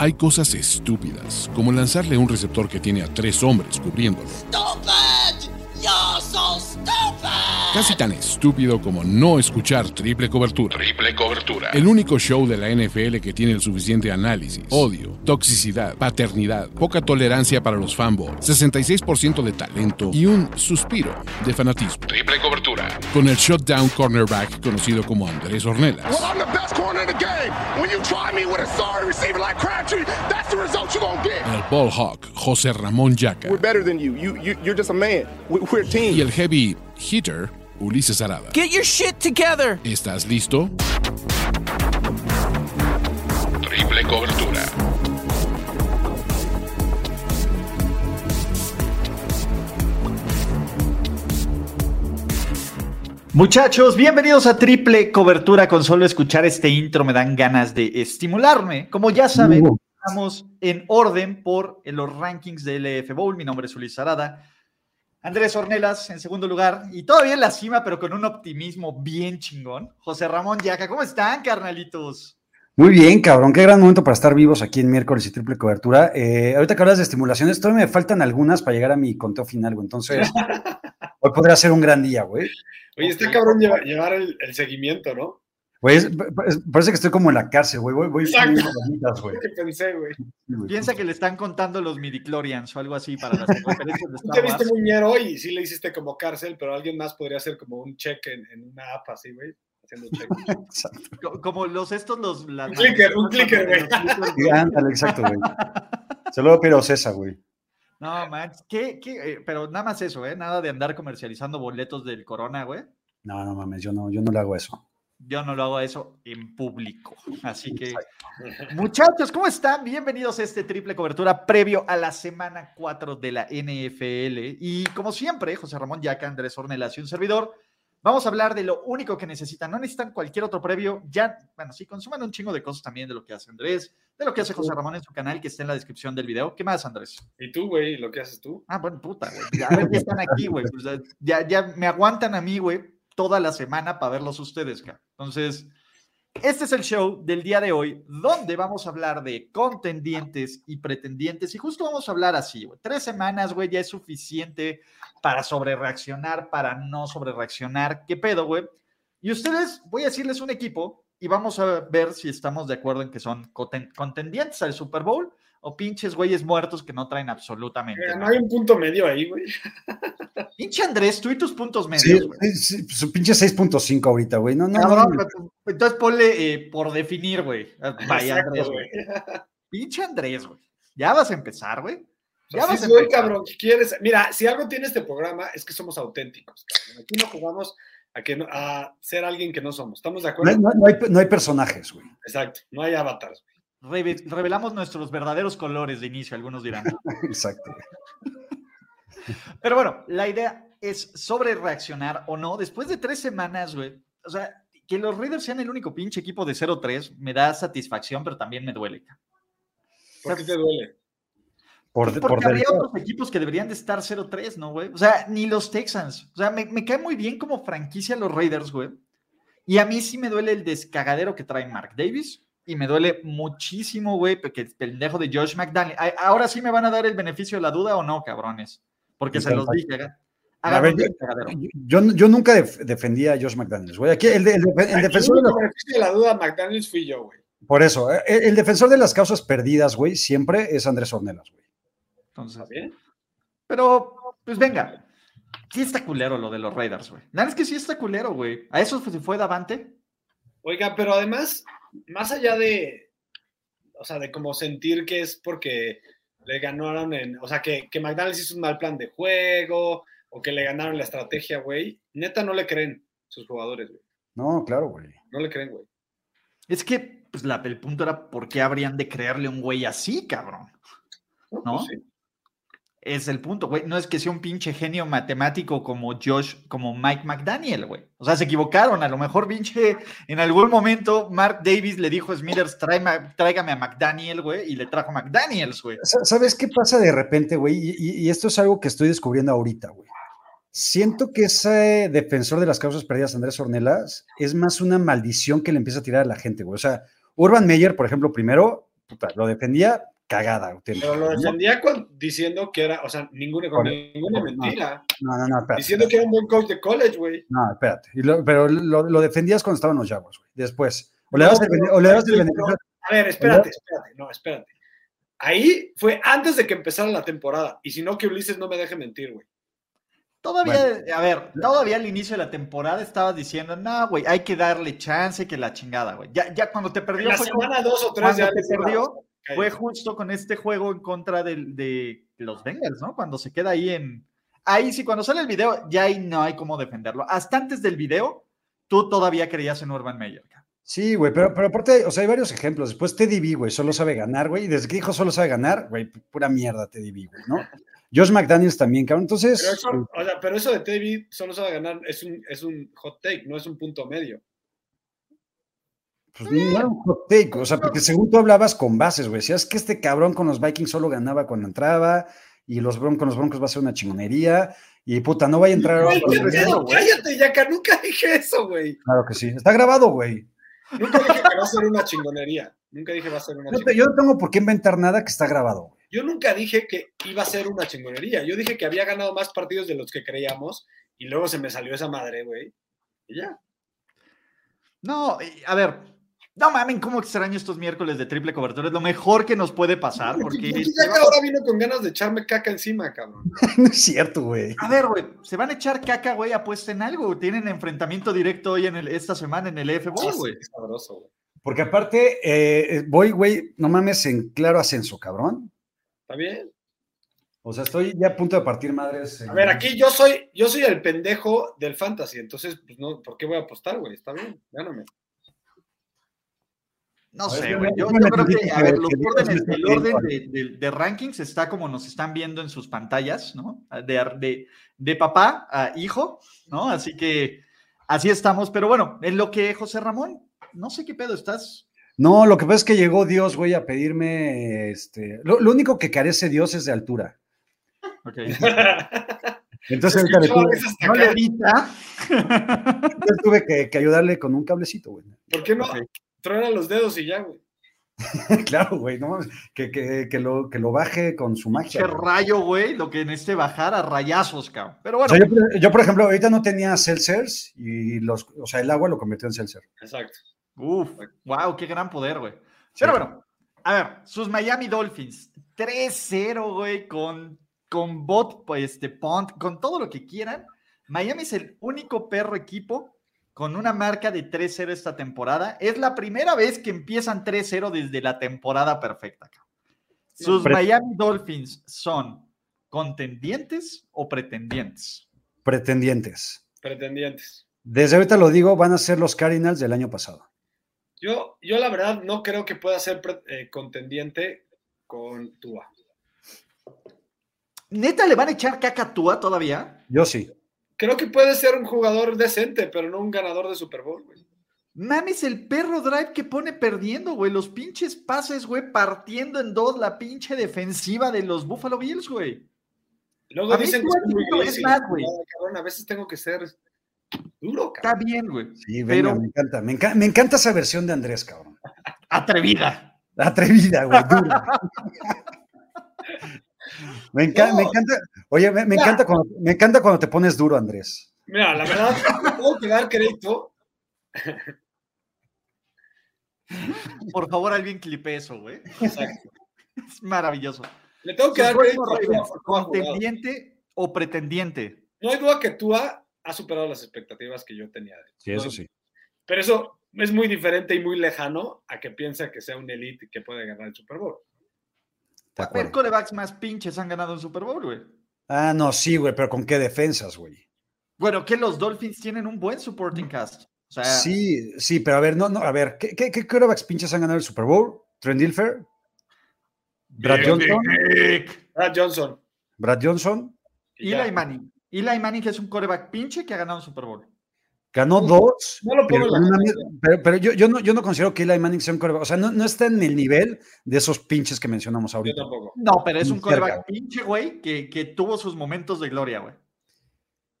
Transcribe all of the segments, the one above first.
Hay cosas estúpidas, como lanzarle un receptor que tiene a tres hombres cubriéndolo. Stupid! You're so stupid! Casi tan estúpido como no escuchar triple cobertura. Triple cobertura. El único show de la NFL que tiene el suficiente análisis, odio, toxicidad, paternidad, poca tolerancia para los fanboys, 66% de talento y un suspiro de fanatismo. Triple cobertura. Con el shutdown cornerback conocido como Andrés Ornelas. Well, That's the result you're gonna get. El ball hawk José Ramón Yaca. We're better than you. You, you you're just a man. We, we're a team. Y el heavy hitter Ulises Arada. Get your shit together! ¿Estás listo? Triple cobertura. Muchachos, bienvenidos a Triple Cobertura. Con solo escuchar este intro me dan ganas de estimularme. Como ya saben, estamos en orden por los rankings del LF Bowl. Mi nombre es Ulises Arada. Andrés Ornelas en segundo lugar y todavía en la cima, pero con un optimismo bien chingón. José Ramón Yaca, ¿cómo están, carnalitos? Muy bien, cabrón, qué gran momento para estar vivos aquí en miércoles y triple cobertura. Eh, ahorita que hablas de estimulaciones, todavía me faltan algunas para llegar a mi conteo final, güey. Entonces, hoy podría ser un gran día, güey. Oye, está cabrón llevar, llevar el, el seguimiento, ¿no? Güey, parece que estoy como en la cárcel, güey. Voy, voy güey. Pensé. Piensa que le están contando los midichlorians o algo así para las conferencias de te viste muy ñero y sí le hiciste como cárcel, pero alguien más podría hacer como un check en, en una app así, güey. Haciendo check. Exacto. Co- Como los estos, los... las- Un clicker, un clicker, güey. ándale, exacto, güey. Se lo pido César, güey. No, man, ¿qué, qué, eh, pero nada más eso, ¿eh? Nada de andar comercializando boletos del Corona, güey. No, no mames, yo no, yo no le hago eso. Yo no lo hago eso en público. Así que, muchachos, ¿cómo están? Bienvenidos a este triple cobertura previo a la semana 4 de la NFL. Y como siempre, José Ramón Yaca, Andrés Ornelas y un servidor, vamos a hablar de lo único que necesitan. No necesitan cualquier otro previo. Ya, bueno, sí, consuman un chingo de cosas también de lo que hace Andrés, de lo que hace José Ramón en su canal, que está en la descripción del video. ¿Qué más, Andrés? ¿Y tú, güey? ¿Lo que haces tú? Ah, bueno, puta, güey. Ya, están aquí, güey. Pues, ya, ya me aguantan a mí, güey, toda la semana para verlos ustedes, cara. Entonces, este es el show del día de hoy, donde vamos a hablar de contendientes y pretendientes. Y justo vamos a hablar así. Tres semanas, güey, ya es suficiente para sobrereaccionar, para no sobrereaccionar. ¿Qué pedo, güey? Y ustedes, voy a decirles un equipo y vamos a ver si estamos de acuerdo en que son conten- contendientes al Super Bowl o pinches güeyes muertos que no traen absolutamente Eh, no nada. hay un punto medio ahí, güey. Pinche Andrés, tú y tus puntos Sí, medios, güey. sí, sí, su pinche 6.5 ahorita, güey. No, no, Cabrón, no. pues, entonces ponle eh, por definir, güey. Ah, Vaya, Exacto, Andrés, güey. Pinche Andrés, güey. Ya vas a empezar, güey. Ya Así vas a soy, empezar. cabrón. ¿Qué quieres? Mira, si algo tiene este programa es que somos auténticos, cabrón. Aquí no jugamos a, que no- a ser alguien que no somos. ¿Estamos de No acuerdo? hay, no- no hay- no hay personajes, güey. Exacto. No hay avatars. Reve- revelamos nuestros verdaderos colores de inicio, algunos dirán. Exacto. Pero bueno, la idea es sobre reaccionar o no. Después de tres semanas, güey. O sea, que los Raiders sean el único pinche equipo de 0-3 me da satisfacción, pero también me duele. ¿Por qué te duele? Por, por porque habría otros equipos que deberían de estar 0-3, ¿no, güey? O sea, ni los Texans. O sea, me, me cae muy bien como franquicia los Raiders, güey. Y a mí sí me duele el descagadero que trae Mark Davis. Y me duele muchísimo, güey, porque el pendejo de Josh McDaniel. Ahora sí me van a dar el beneficio de la duda o no, cabrones. Porque se los dije. A ver, yo, yo- yo nunca def- defendía a Josh McDaniels, güey. Aquí el, de- el de- el El defensor de beneficio de la duda, McDaniels fui yo, güey. por eso, eh, el, el defensor de las causas perdidas, güey, siempre es Andrés Ornelas, güey. Entonces, ¿Está bien? pero, pues venga. Sí está culero lo de los Raiders, güey. La verdad es que sí está culero, güey. A eso se fue Davante. Oiga, pero además, más allá de, o sea, de como sentir que es porque le ganaron en, o sea, que, que McDonald's hizo un mal plan de juego o que le ganaron la estrategia, güey, neta no le creen sus jugadores, güey. No, claro, güey. No le creen, güey. Es que pues, la- el punto era por qué habrían de creerle a un güey así, cabrón. ¿No? Pues sí. Es el punto, güey. No es que sea un pinche genio matemático como Josh, como Mike McDaniel, güey. O sea, se equivocaron. A lo mejor, pinche, en algún momento Mark Davis le dijo a Smithers, "Tráeme- tráigame a McDaniel, güey, y le trajo McDaniels, güey. Sa- ¿Sabes qué pasa de repente, güey? Y esto es algo que estoy descubriendo ahorita, güey. Siento que ese defensor de las causas perdidas, Andrés Ornelas, es más una maldición que le empieza a tirar a la gente, güey. O sea, Urban Meyer, por ejemplo, primero, puta, lo defendía cagada. auténtica, Pero lo ¿no? defendía con- diciendo que era, o sea, ninguna, con ninguna no. mentira. No, no, no, espérate. Diciendo que era un buen coach de college, güey. No, espérate. Y lo- pero lo, lo defendías cuando estaban los Jaguars, güey. Después. O le dabas el, o le dabas el beneficio. A ver, espérate, espérate, no, espérate. Ahí fue antes de que empezara la temporada. Y si no, que Ulises no me deje mentir, güey. Todavía, a ver, todavía al inicio de la temporada estabas diciendo, no, güey, hay que darle chance, que la chingada, güey. Ya, ya cuando te En perdió la fue semana dos o tres cuando ya te perdió. Fue justo con este juego en contra de, los Bengals, ¿no? Cuando se queda ahí en... Ahí sí, cuando sale el video, ya ahí no hay cómo defenderlo. Hasta antes del video, tú todavía creías en Urban Meyer. Sí, güey, pero, pero aparte, o sea, hay varios ejemplos. Después Teddy B, güey, solo sabe ganar, güey. Y desde que dijo solo sabe ganar, güey, pura mierda Teddy B, güey, ¿no? Josh McDaniels también, cabrón. Entonces, Pero eso, o sea, pero eso de Teddy solo sabe ganar, es un, es un hot take, no es un punto medio. Pues no era un hot take, o sea, porque según tú hablabas con bases, güey. Decías que este cabrón con los Vikings solo ganaba cuando entraba, y los Broncos, con los Broncos va a ser una chingonería, y puta, no vaya a entrar. Güey, ahora ¿qué con el- pedo? Cállate, Yaka, nunca dije eso, güey. Claro que sí. Está grabado, güey. Nunca dije que va a ser una chingonería. Nunca dije va a ser una No te- chingonería. yo no tengo por qué inventar nada que está grabado, güey. Yo nunca dije que iba a ser una chingonería. Yo dije que había ganado más partidos de los que creíamos y luego se me salió esa madre, güey. Y ya. No, a ver, no mamen, cómo extraño estos miércoles de triple cobertura. Es lo mejor que nos puede pasar, porque... Yaka ahora vino con ganas de echarme caca encima, cabrón. No es cierto, güey. A ver, güey, se van a echar caca, güey, apuesten algo. Tienen enfrentamiento directo hoy en el, esta semana en el EFB, Ah, güey. sí, sabroso, güey. Porque aparte, eh, voy, güey, no mames, en claro ascenso, cabrón. ¿Está bien? O sea, estoy ya a punto de partir madres. A ver, aquí yo soy, yo soy el pendejo del fantasy, entonces, pues no, ¿por qué voy a apostar, güey? Está bien, gáname. No ver, sé, yo- güey. Yo, creo que, a ver, que- los que órdenes, el orden de, de- de rankings está como nos están viendo en sus pantallas, ¿no? De, de, de papá a hijo, ¿no? Así que así estamos. Pero bueno, en lo que José Ramón, no sé qué pedo estás. No, lo que pasa es que llegó Dios, güey, a pedirme, este, lo, lo único que carece Dios es de altura. Ok. Entonces, Se ahorita le escuchó a tuve, No le entonces tuve que, que ayudarle con un cablecito, güey. ¿Por qué no? Truena los dedos y ya, güey. claro, güey, no mames, que, que, que lo, que lo baje con su magia. Güey. rayo, güey, lo que en este bajar a rayazos, cabrón. Pero O bueno, sea, yo, por- yo, por ejemplo, ahorita no tenía seltzers y los, o sea, el agua lo convirtió en seltzer. Exacto. Uf, wow, qué gran poder, güey. Pero bueno, a ver, sus Miami Dolphins, 3-0, güey, con, con bot, pues, este, punt, con todo lo que quieran. Miami es el único perro equipo con una marca de 3-0 esta temporada. Es la primera vez que empiezan 3-0 desde la temporada perfecta. Sus Pre- Miami Dolphins son contendientes o pretendientes. Pretendientes. Pretendientes. Desde ahorita lo digo, van a ser los Cardinals del año pasado. Yo, yo la verdad no creo que pueda ser eh, contendiente con Tua. ¿Neta le van a echar caca a Tua todavía? Yo sí. Creo que puede ser un jugador decente, pero no un ganador de Super Bowl, güey. Mames, el perro drive que pone perdiendo, güey. Los pinches pases, güey, partiendo en dos la pinche defensiva de los Buffalo Bills, güey. Luego A dicen que muy es más, güey. A veces tengo que ser duro, Está cabrón. bien, güey. Sí, venga, Pero- me encanta. Me, enca- me encanta esa versión de Andrés, cabrón. Atrevida. Atrevida, güey, dura. Me, enca- No. me encanta, oye, me, me encanta cuando, me encanta cuando te pones duro, Andrés. Mira, la verdad, tengo que dar crédito. Por favor, alguien clipe eso, güey. Exacto. Es maravilloso. Le tengo que dar crédito. ¿Contendiente o pretendiente? No hay duda que Tua ha superado las expectativas que yo tenía de él. Sí, eso sí. Pero eso es muy diferente y muy lejano a que piensa que sea un elite y que puede ganar el Super Bowl. De A ver, acuerdo. corebacks más pinches han ganado un Super Bowl, güey. Ah, no, sí, güey, pero ¿con qué defensas, güey? Bueno, que los Dolphins tienen un buen supporting cast. O sea, Sí, sí, pero a ver, no, no, a ver, ¿qué, qué, qué quarterbacks pinches han ganado el Super Bowl? Trent Dilfer, Brad Johnson. Brad Johnson. Brad Johnson. Eli Manning. Eli Manning es un coreback pinche que ha ganado un Super Bowl. Ganó dos, no lo pero, una pero- pero yo, yo, no, yo no considero que Eli Manning sea un quarterback, o sea, no, no está en el nivel de esos pinches que mencionamos Yo ahorita. tampoco. No, pero es un coreback pinche, güey, que, que tuvo sus momentos de gloria, güey.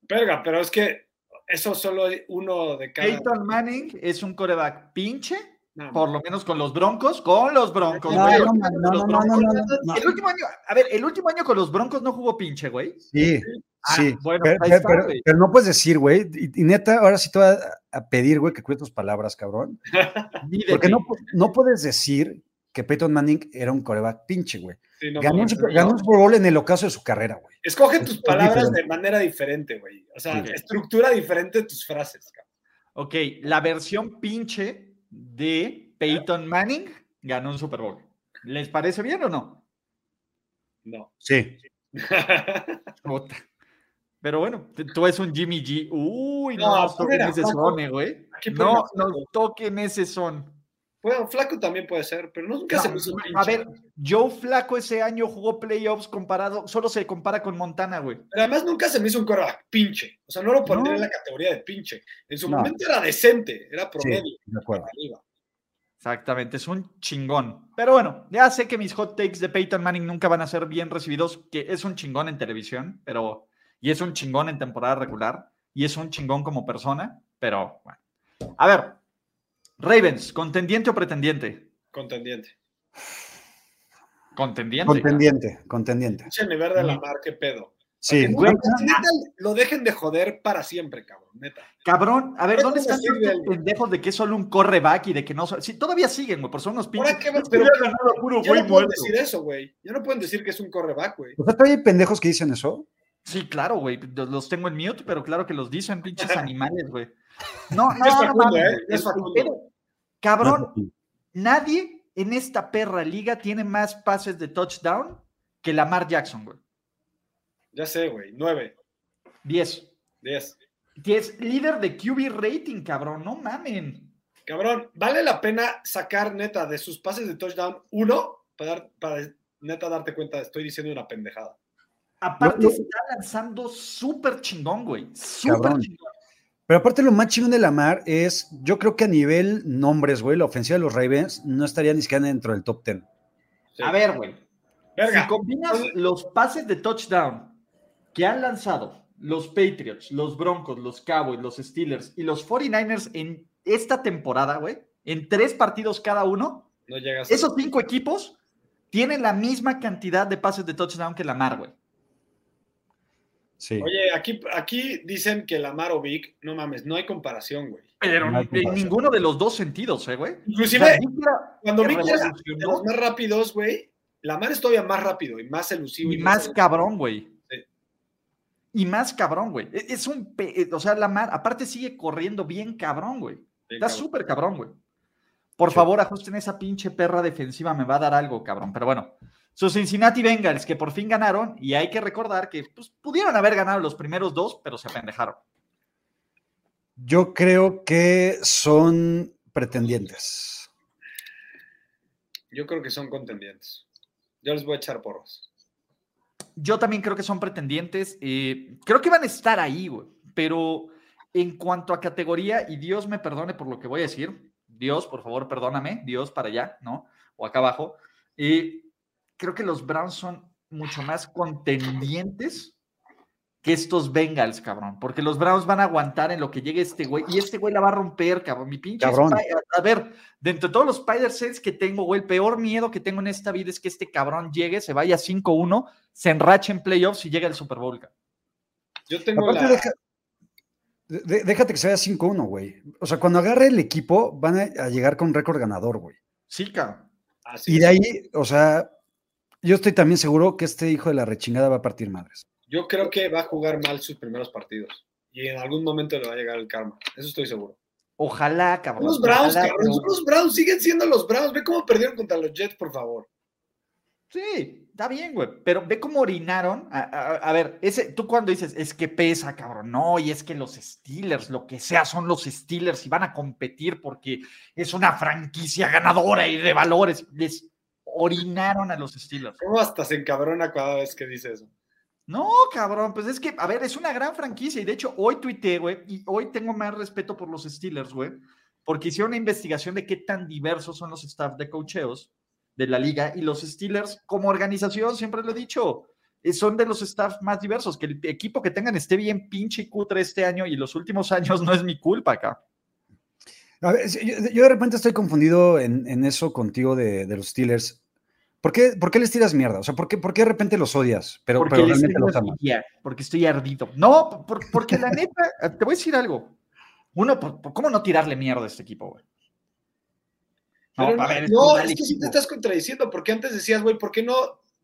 Verga, pero es que eso solo hay uno de cada. Peyton Manning es un coreback pinche No, Por lo menos con los Broncos, con los Broncos. No, güey. no, no, no, no, no, no, no, no. El último año, a ver, el último año con los Broncos no jugó pinche, güey. Sí, Ah, sí. bueno, pero, ahí pero- está, pero- güey. pero no puedes decir, güey. Y, y neta, ahora sí te voy a, a pedir, güey, que cuides tus palabras, cabrón. Porque no, no puedes decir que Peyton Manning era un coreback pinche, güey. sí, no Ganó, un Super- no. ganó un Super Bowl en el ocaso de su carrera, güey. Escoge tus palabras diferente. de manera diferente, güey. O sea, Sí. estructura diferente tus frases, cabrón. Ok, la versión pinche de Peyton Manning ganó un Super Bowl. ¿Les parece bien o no? No. Sí. Puta. Pero bueno, tú es un Jimmy G. Uy, no, No, toquen ese son, eh, güey. No nos toquen ese son. Bueno, flaco también puede ser, pero nunca No, se me hizo un a ver, Joe Flaco ese año jugó playoffs comparado, solo se compara con Montana, güey. Pero además nunca se me hizo un coreback pinche. O sea, no lo pondría No. en la categoría de pinche. En su No. momento era decente, era Sí, promedio. de acuerdo. arriba. Exactamente, es un chingón. Pero bueno, ya sé que mis hot takes de Peyton Manning nunca van a ser bien recibidos, que es un chingón en televisión, pero y es un chingón en temporada regular y es un chingón como persona, pero bueno. A ver, Ravens, contendiente o pretendiente? Contendiente. Contendiente. Contendiente, contendiente. Pinche nivel de la mar, qué pedo. Sí. Neta, lo dejen de joder para siempre, cabrón, neta. Cabrón, a ver, ¿dónde están el- pendejos de que es solo un correback y de que no son- Sí, todavía siguen, güey, por son unos pinches. ¿qué- Es que pero- ya Ya güey no pueden muerto. decir eso, güey. Ya no pueden decir que es un correback, güey. O sea, todavía hay pendejos que dicen eso. Sí, claro, güey. Los tengo en mute, pero claro que los dicen, pinches animales, güey. No, no, Es no, Facundo, mames, ¿eh? Es putero. Cabrón, nadie en esta perra liga tiene más pases de touchdown que Lamar Jackson, güey. Ya sé, güey. Nueve, 10. diez. 10. Líder de QB rating, cabrón. No mamen. Cabrón, ¿vale la pena sacar neta de sus pases de touchdown uno para, dar- para neta darte cuenta? Estoy diciendo una pendejada. Aparte, No, no. está lanzando súper chingón, güey. Súper chingón. Pero aparte lo más chingón de Lamar es, yo creo que a nivel nombres, güey, la ofensiva de los Ravens no estaría ni siquiera dentro del top 10. Sí. A ver, güey. Verga. Si combinas los pases de touchdown que han lanzado los Patriots, los Broncos, los Cowboys, los Steelers y los 49ers en esta temporada, güey, en tres partidos cada uno, No llegas a- esos cinco equipos tienen la misma cantidad de pases de touchdown que Lamar, güey. Sí. Oye, aquí, aquí dicen que Lamar o Vic, no mames, no hay comparación, güey. Pero No en ninguno de los dos sentidos, ¿eh, güey? Inclusive, O sea, cuando Vic era de los más rápidos, güey, Lamar es todavía más rápido y más elusivo. y más cabrón, güey. Sí. Y más cabrón, güey. E- Es un, pe- o sea, Lamar, aparte sigue corriendo bien cabrón, güey. Está súper cabrón, güey. Por Sí. favor, ajusten esa pinche perra defensiva, me va a dar algo, cabrón. Pero bueno, sus Cincinnati Bengals, que por fin ganaron, y hay que recordar que pues, pudieron haber ganado los primeros dos, pero se apendejaron. Yo creo que son pretendientes. Yo creo que son contendientes. Yo les voy a echar porros. Yo también creo que son pretendientes. eh, creo que van a estar ahí, güey. Pero en cuanto a categoría, y Dios me perdone por lo que voy a decir, Dios, por favor, perdóname, Dios para allá, ¿no? O acá abajo. eh, creo que los Browns son mucho más contendientes que estos Bengals, cabrón. Porque los Browns van a aguantar en lo que llegue este güey. Y este güey la va a romper, cabrón. Mi pinche. Cabrón. A, ver, dentro de todos los Spider Sense que tengo, güey, el peor miedo que tengo en esta vida es que este cabrón llegue, se vaya 5-1, se enrache en playoffs y llegue al Super Bowl. cabrón. Yo tengo Aparte, la. deja- de- déjate que se vaya 5-1, güey. O sea, cuando agarre el equipo, van a, a llegar con récord ganador, güey. Sí, cabrón. así Y de ahí, o sea, yo estoy también seguro que este hijo de la rechingada va a partir madres. Yo creo que va a jugar mal sus primeros partidos. Y en algún momento le va a llegar el karma. Eso estoy seguro. Ojalá, cabrón. Son los Browns, ojalá, cabrón. Son los Browns. Siguen siendo los Browns. Ve cómo perdieron contra los Jets, por favor. Sí, está bien, güey. Pero ve cómo orinaron. A, a- a ver, ese, tú cuando dices, es que pesa, cabrón. No, y es que los Steelers, lo que sea, son los Steelers y van a competir porque es una franquicia ganadora y de valores. Les orinaron a los Steelers. ¿Cómo hasta se encabrona cada vez que dice eso? No, cabrón, pues es que, a ver, es una gran franquicia y de hecho hoy tuiteé, güey, y hoy tengo más respeto por los Steelers, güey, porque hicieron una investigación de qué tan diversos son los staff de cocheos de la liga y los Steelers como organización, siempre lo he dicho, eh, son de los staff más diversos, que el equipo que tengan esté bien pinche y cutre este año y los últimos años no es mi culpa acá. A ver, yo, yo de repente estoy confundido en, en eso contigo de, de los Steelers. ¿Por qué, ¿Por qué les tiras mierda? O sea, ¿por qué, por qué de repente los odias? Pero, Porque, pero les realmente los amas. porque estoy ardido. No, por- porque la neta, te voy a decir algo. Uno, por- por- ¿cómo no tirarle mierda a este equipo, güey? No, es que sí equipo. te estás contradiciendo, porque antes decías, güey, ¿por qué no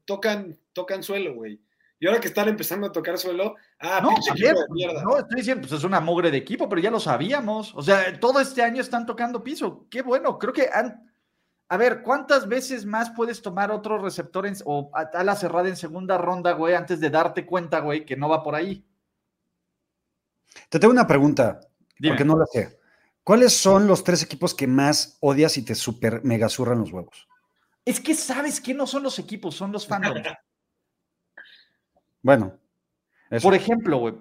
tocan, tocan suelo, güey? Y ahora que están empezando a tocar suelo, ah, No, pinche equipo de mierda. no, estoy diciendo, pues es una mugre de equipo, pero ya lo sabíamos. O sea, todo este año están tocando piso. Qué bueno, creo que han. A ver, ¿cuántas veces más puedes tomar otro receptor en- o a- ala cerrada en segunda ronda, güey, antes de darte cuenta, güey, que no va por ahí? Te tengo una pregunta, Dime. porque no la sé. ¿Cuáles son los tres equipos que más odias y te super mega zurran los huevos? Es que sabes que no son los equipos, son los fandoms. Bueno, eso. Por ejemplo, güey,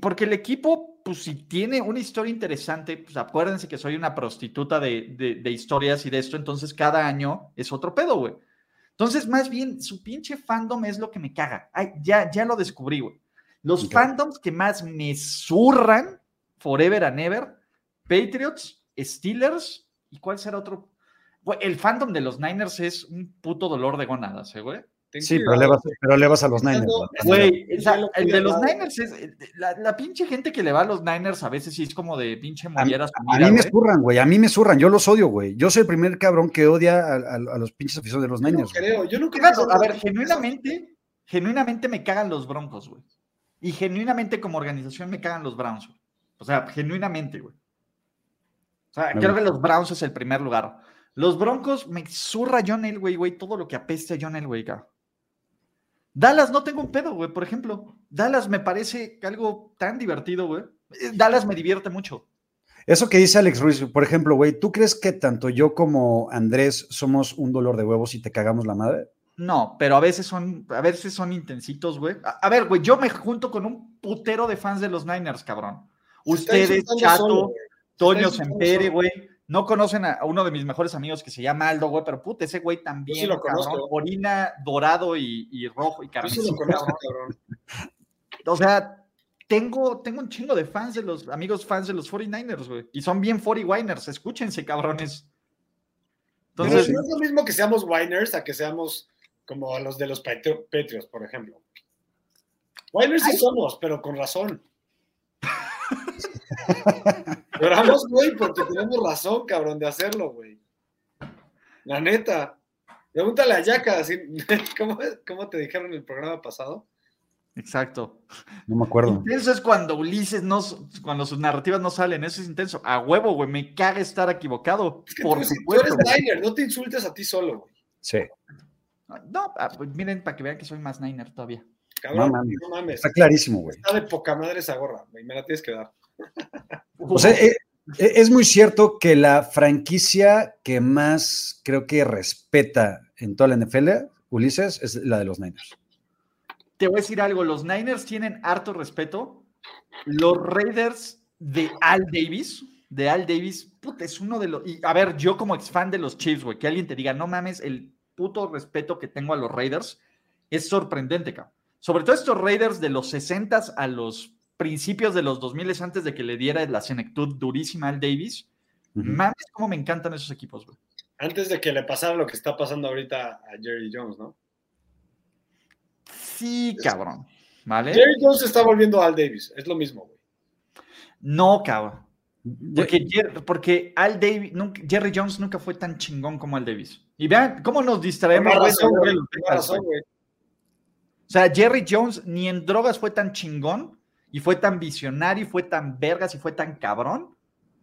porque el equipo, pues si tiene una historia interesante, pues acuérdense que soy una prostituta de, de- de historias y de esto, entonces cada año es otro pedo, güey. Entonces, más bien, su pinche fandom es lo que me caga. Ay, ya, ya lo descubrí, güey. Los Ok. fandoms que más me zurran, forever and ever, Patriots, Steelers, ¿y cuál será otro? Güey, el fandom de los Niners es un puto dolor de gónadas, ¿eh, güey. Ten Sí, pero le, vas, pero le vas a los Niners. ¿no? Güey, o sea, el de los. Niners es. eh, La, la pinche gente que le va a los Niners a veces sí es como de pinche A, mollera su a mí me zurran, güey. A mí me zurran. Yo los odio, güey. Yo soy el primer cabrón que odia a, a- a los pinches aficionados de los Yo no Niners. güey. creo, yo no creo Claro, a ver, genuinamente, genuinamente me cagan los Broncos, güey. Y genuinamente como organización me cagan los Browns, güey. O sea, genuinamente, güey. O sea, Me creo que los Browns es el primer lugar. Los Broncos me zurra John Elway, güey, todo lo que apeste a John Elway, cabrón. Dallas no tengo un pedo, güey, por ejemplo. Dallas me parece algo tan divertido, güey. Eh, Dallas me divierte mucho. Eso que dice Alex Ruiz, por ejemplo, güey, ¿tú crees que tanto yo como Andrés somos un dolor de huevos y te cagamos la madre? No, pero a veces son, a veces son intensitos, güey. A, a ver, güey, yo me junto con un putero de fans de los Niners, cabrón. Ustedes, Chato. Toño Sempere, güey. No conocen a, a uno de mis mejores amigos que se llama Aldo, güey, pero puta, ese güey también, sí lo cabrón, conozco. orina dorado y, y rojo y sí carmesí, lo conozco, cabrón. cabrón. O sea, tengo, tengo un chingo de fans de los amigos fans de los 49ers, güey. Y son bien 40winers, escúchense, cabrones. Entonces, no es lo mismo que seamos Winers a que seamos como los de los Patri- Patriots, por ejemplo. Winers sí somos, pero con razón. Lloramos, güey, porque tenemos razón, cabrón, de hacerlo, güey. La neta. Pregúntale a Yaka, así- ¿cómo, ¿cómo te dijeron en el programa pasado? exacto. No me acuerdo. Intenso es cuando Ulises no, cuando sus narrativas no salen, eso es intenso. A huevo, güey, me caga estar equivocado. Es que por tú, eres Niner, no te insultes a ti solo, güey. Sí. No, ah, pues miren, para que vean que soy más Niner todavía. Cabrón, No mames. no mames. Está clarísimo, güey. Está de poca madre esa gorra, güey. Me la tienes que dar. O sea, eh, eh, es muy cierto que la franquicia que más creo que respeta en toda la NFL, Ulises, es la de los Niners. Te voy a decir algo, los Niners tienen harto respeto. Los Raiders de Al Davis, de Al Davis, es uno de los... Y a ver, yo como ex fan de los Chiefs, güey, que alguien te diga, no mames, el puto respeto que tengo a los Raiders es sorprendente, cabrón. Sobre todo estos Raiders de los 60 a los principios de los 2000 antes de que le diera la senectud durísima al Davis. Ujú. Mames, cómo me encantan esos equipos, güey. Antes de que le pasara lo que está pasando ahorita a Jerry Jones, ¿no? Sí, cabrón. ¿Vale? Jerry Jones está volviendo Al Davis. Es lo mismo, güey. No, cabrón. Porque, Al Davis, nunca- Jerry Jones nunca fue tan chingón como Al Davis. Y vean cómo nos distraemos. Razón, güey. O sea, Jerry Jones ni en drogas fue tan chingón y fue tan visionario y fue tan vergas y fue tan cabrón.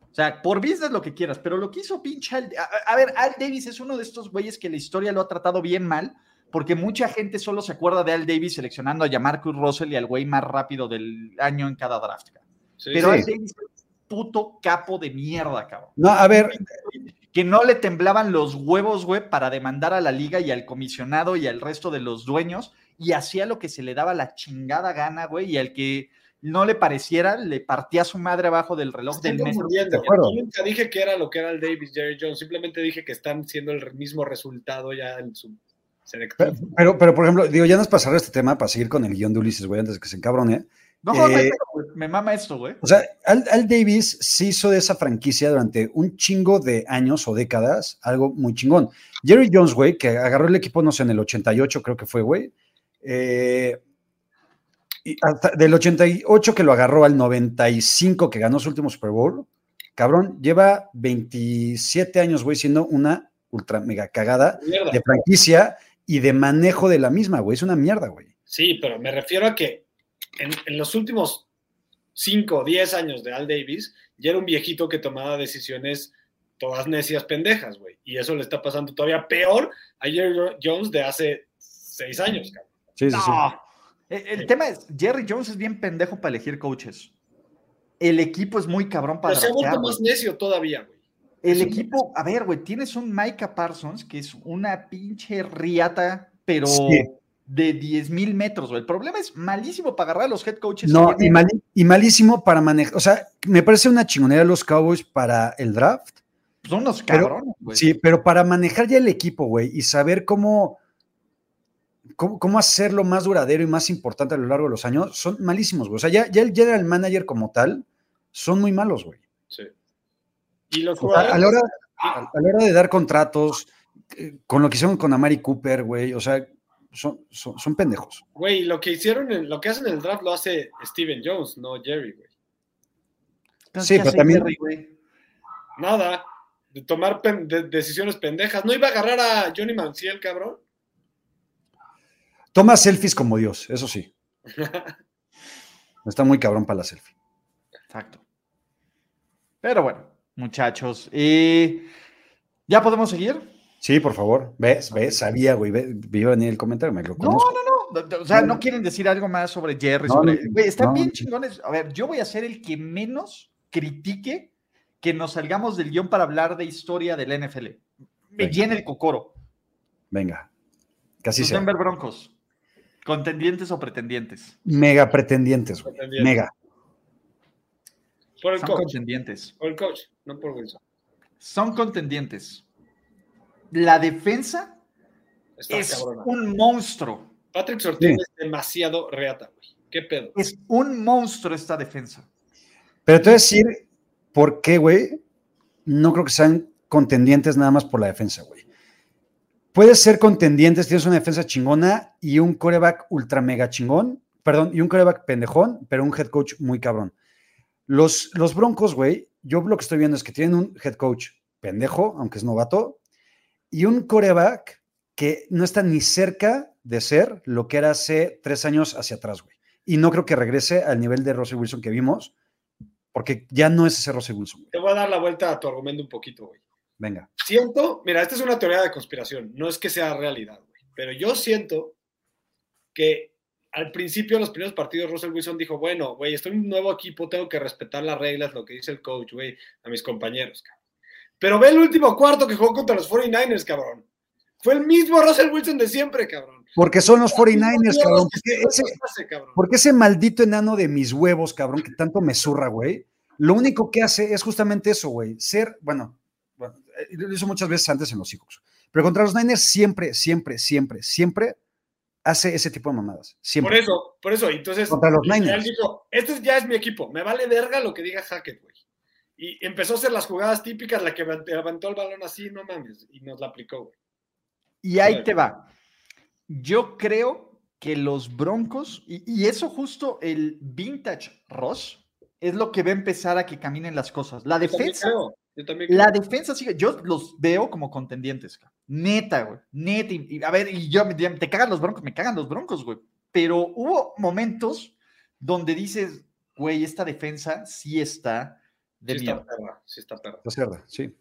O sea, por business lo que quieras, pero lo que hizo pinche Al, a, a ver, Al Davis es uno de estos güeyes que la historia lo ha tratado bien mal, porque mucha gente solo se acuerda de Al Davis seleccionando a Jamarcus Russell y al güey más rápido del año en cada draft. Sí, Pero sí. Al Davis es un puto capo de mierda, cabrón. No, a ver, que no le temblaban los huevos, güey, para demandar a la liga y al comisionado y al resto de los dueños y hacía lo que se le daba la chingada gana, güey, y al que no le pareciera, le partía su madre abajo del reloj del. De acuerdo. Yo nunca dije que era lo que era el Davis, Jerry Jones. Simplemente dije que están siendo el mismo resultado ya en su selección. pero, pero, pero, por ejemplo, digo, ya nos pasará este tema para seguir con el guion de Ulises, güey, antes de que se encabrone. No, no hay Eh, me mama esto, güey. O sea, Al, Al Davis sí hizo de esa franquicia durante un chingo de años o décadas algo muy chingón. Jerry Jones, güey, que agarró el equipo, no sé, en el 88 creo que fue, güey. eh, y hasta del 88 que lo agarró al 95 que ganó su último Super Bowl, cabrón, lleva 27 años, güey, siendo una ultra mega cagada Mierda. de franquicia y de manejo de la misma, güey. Es una mierda, güey. Sí, pero me refiero a que en, en los últimos 5 o 10 años de Al Davis, ya era un viejito que tomaba decisiones todas necias pendejas, güey. Y eso le está pasando todavía peor a Jerry Jones de hace 6 años, cabrón. Sí, sí, sí. No. El, el tema es, Jerry Jones es bien pendejo para elegir coaches. El equipo es muy cabrón para Pero se ha vuelto más necio todavía, güey. El es equipo, a ver, güey, tienes un Micah Parsons que es una pinche riata, pero Sí. de 10 mil metros, güey. El problema es malísimo para agarrar a los head coaches. No, y, mal- y malísimo para manejar. O sea, me parece una chingonería los Cowboys para el draft. Son unos cabrones, güey. Sí, pero para manejar ya el equipo, güey, y saber cómo, cómo, cómo hacerlo más duradero y más importante a lo largo de los años, son malísimos, güey. O sea, ya, ya el general manager como tal, son muy malos, güey. Sí. Y los a, la jugadores. hora, a, a la hora de dar contratos, eh, con lo que hicieron con Amari Cooper, güey, o sea, son, son, son pendejos. Güey, lo que hicieron, en, lo que hacen en el draft lo hace Steven Jones, no Jerry, güey. Sí, ¿qué pero también- Jerry, güey? Nada. De tomar pen- de- decisiones pendejas. ¿No iba a agarrar a Johnny Manziel, cabrón? Toma selfies como Dios, eso sí. Está muy cabrón para la selfie. Exacto. Pero bueno, muchachos, eh, ¿ya podemos seguir? Sí, por favor. ¿Ves? ¿Ves? Sabía, güey. Vi venir el comentario, me lo No, conozco. no, no. no, O sea, No. quieren decir algo más sobre Jerry. No, sobre... no, Güey, están no. bien chingones. A ver, yo voy a ser el que menos critique que nos salgamos del guion para hablar de historia del NFL. Me Venga. llena el cocoro. Venga. Casi Los. Denver Broncos. ¿Contendientes o pretendientes? Mega pretendientes, güey. Pretendientes. Mega. Por el Son coach. contendientes. Por el coach, no por Wilson. Son contendientes. La defensa Está es cabrona. un monstruo. Patrick Sortín Sí. es demasiado reata, güey. ¿Qué pedo? Es un monstruo esta defensa. Pero te voy a decir por qué, güey. No creo que sean contendientes nada más por la defensa, güey. Puedes ser contendientes, tienes una defensa chingona y un coreback ultra mega chingón, perdón, y un coreback pendejón, pero un head coach muy cabrón. Los, los Broncos, güey, yo lo que estoy viendo es que tienen un head coach pendejo, aunque es novato, y un coreback que no está ni cerca de ser lo que era hace tres años hacia atrás, güey. Y no creo que regrese al nivel de Russell Wilson que vimos, porque ya no es ese Russell Wilson. güey. Te voy a dar la vuelta a tu argumento un poquito, güey. Venga. Siento, mira, esta es una teoría de conspiración, no es que sea realidad, güey, pero yo siento que al principio, en los primeros partidos, Russell Wilson dijo, bueno, güey, estoy en un nuevo equipo, tengo que respetar las reglas, lo que dice el coach, güey, a mis compañeros, cabrón. Pero ve el último cuarto que jugó contra los 49ers, cabrón. Fue el mismo Russell Wilson de siempre, cabrón. Porque son los 49ers, cabrón. ¿Qué Porque ese, porque ese maldito enano de mis huevos, cabrón, que tanto me zurra, güey, lo único que hace es justamente eso, güey. Ser, bueno, lo hizo muchas veces antes en los Seahawks. Pero contra los Niners siempre, siempre, siempre, siempre hace ese tipo de mamadas. Por Siempre. eso, por eso. Entonces, Contra los Niners. dijo, este ya es mi equipo, me vale verga lo que diga Hackett, güey. Y empezó a hacer las jugadas típicas, la que levantó el balón así, no mames, y nos la aplicó, güey. Y ahí te va. Yo creo que los Broncos, y, y eso justo el vintage Ross, es lo que va a empezar a que caminen las cosas. La defensa, yo también creo. la defensa sigue, yo los veo como contendientes, neta, güey, neta. Y, y a ver, y yo, me- te cagan los Broncos, me cagan los Broncos, güey. Pero hubo momentos donde dices, güey, esta defensa sí está de Sí está perra, sí está perra. Está cerda, sí.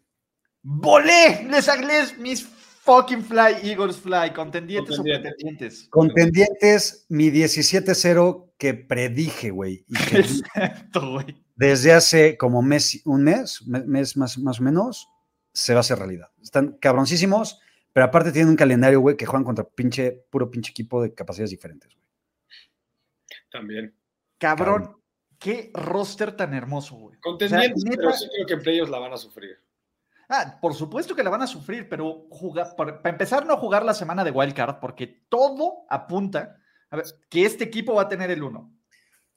¡Volé! Les haglés mis fucking fly, Eagles fly, contendientes, o Contendientes. pretendientes. Contendientes, mi 17-0 que predije, güey. Exacto, güey. Desde hace como mes, un mes, me- mes más, más o menos, se va a hacer realidad. Están cabroncísimos, pero aparte tienen un calendario, güey, que juegan contra pinche, puro pinche equipo de capacidades diferentes, güey. También. Cabrón, qué roster tan hermoso, güey. Contendientes, O sea, pero neta- sí creo que en playoffs la van a sufrir. Ah, por supuesto que la van a sufrir, pero jugar, para, para empezar, no jugar la semana de Wildcard, porque todo apunta a ver, que este equipo va a tener el uno.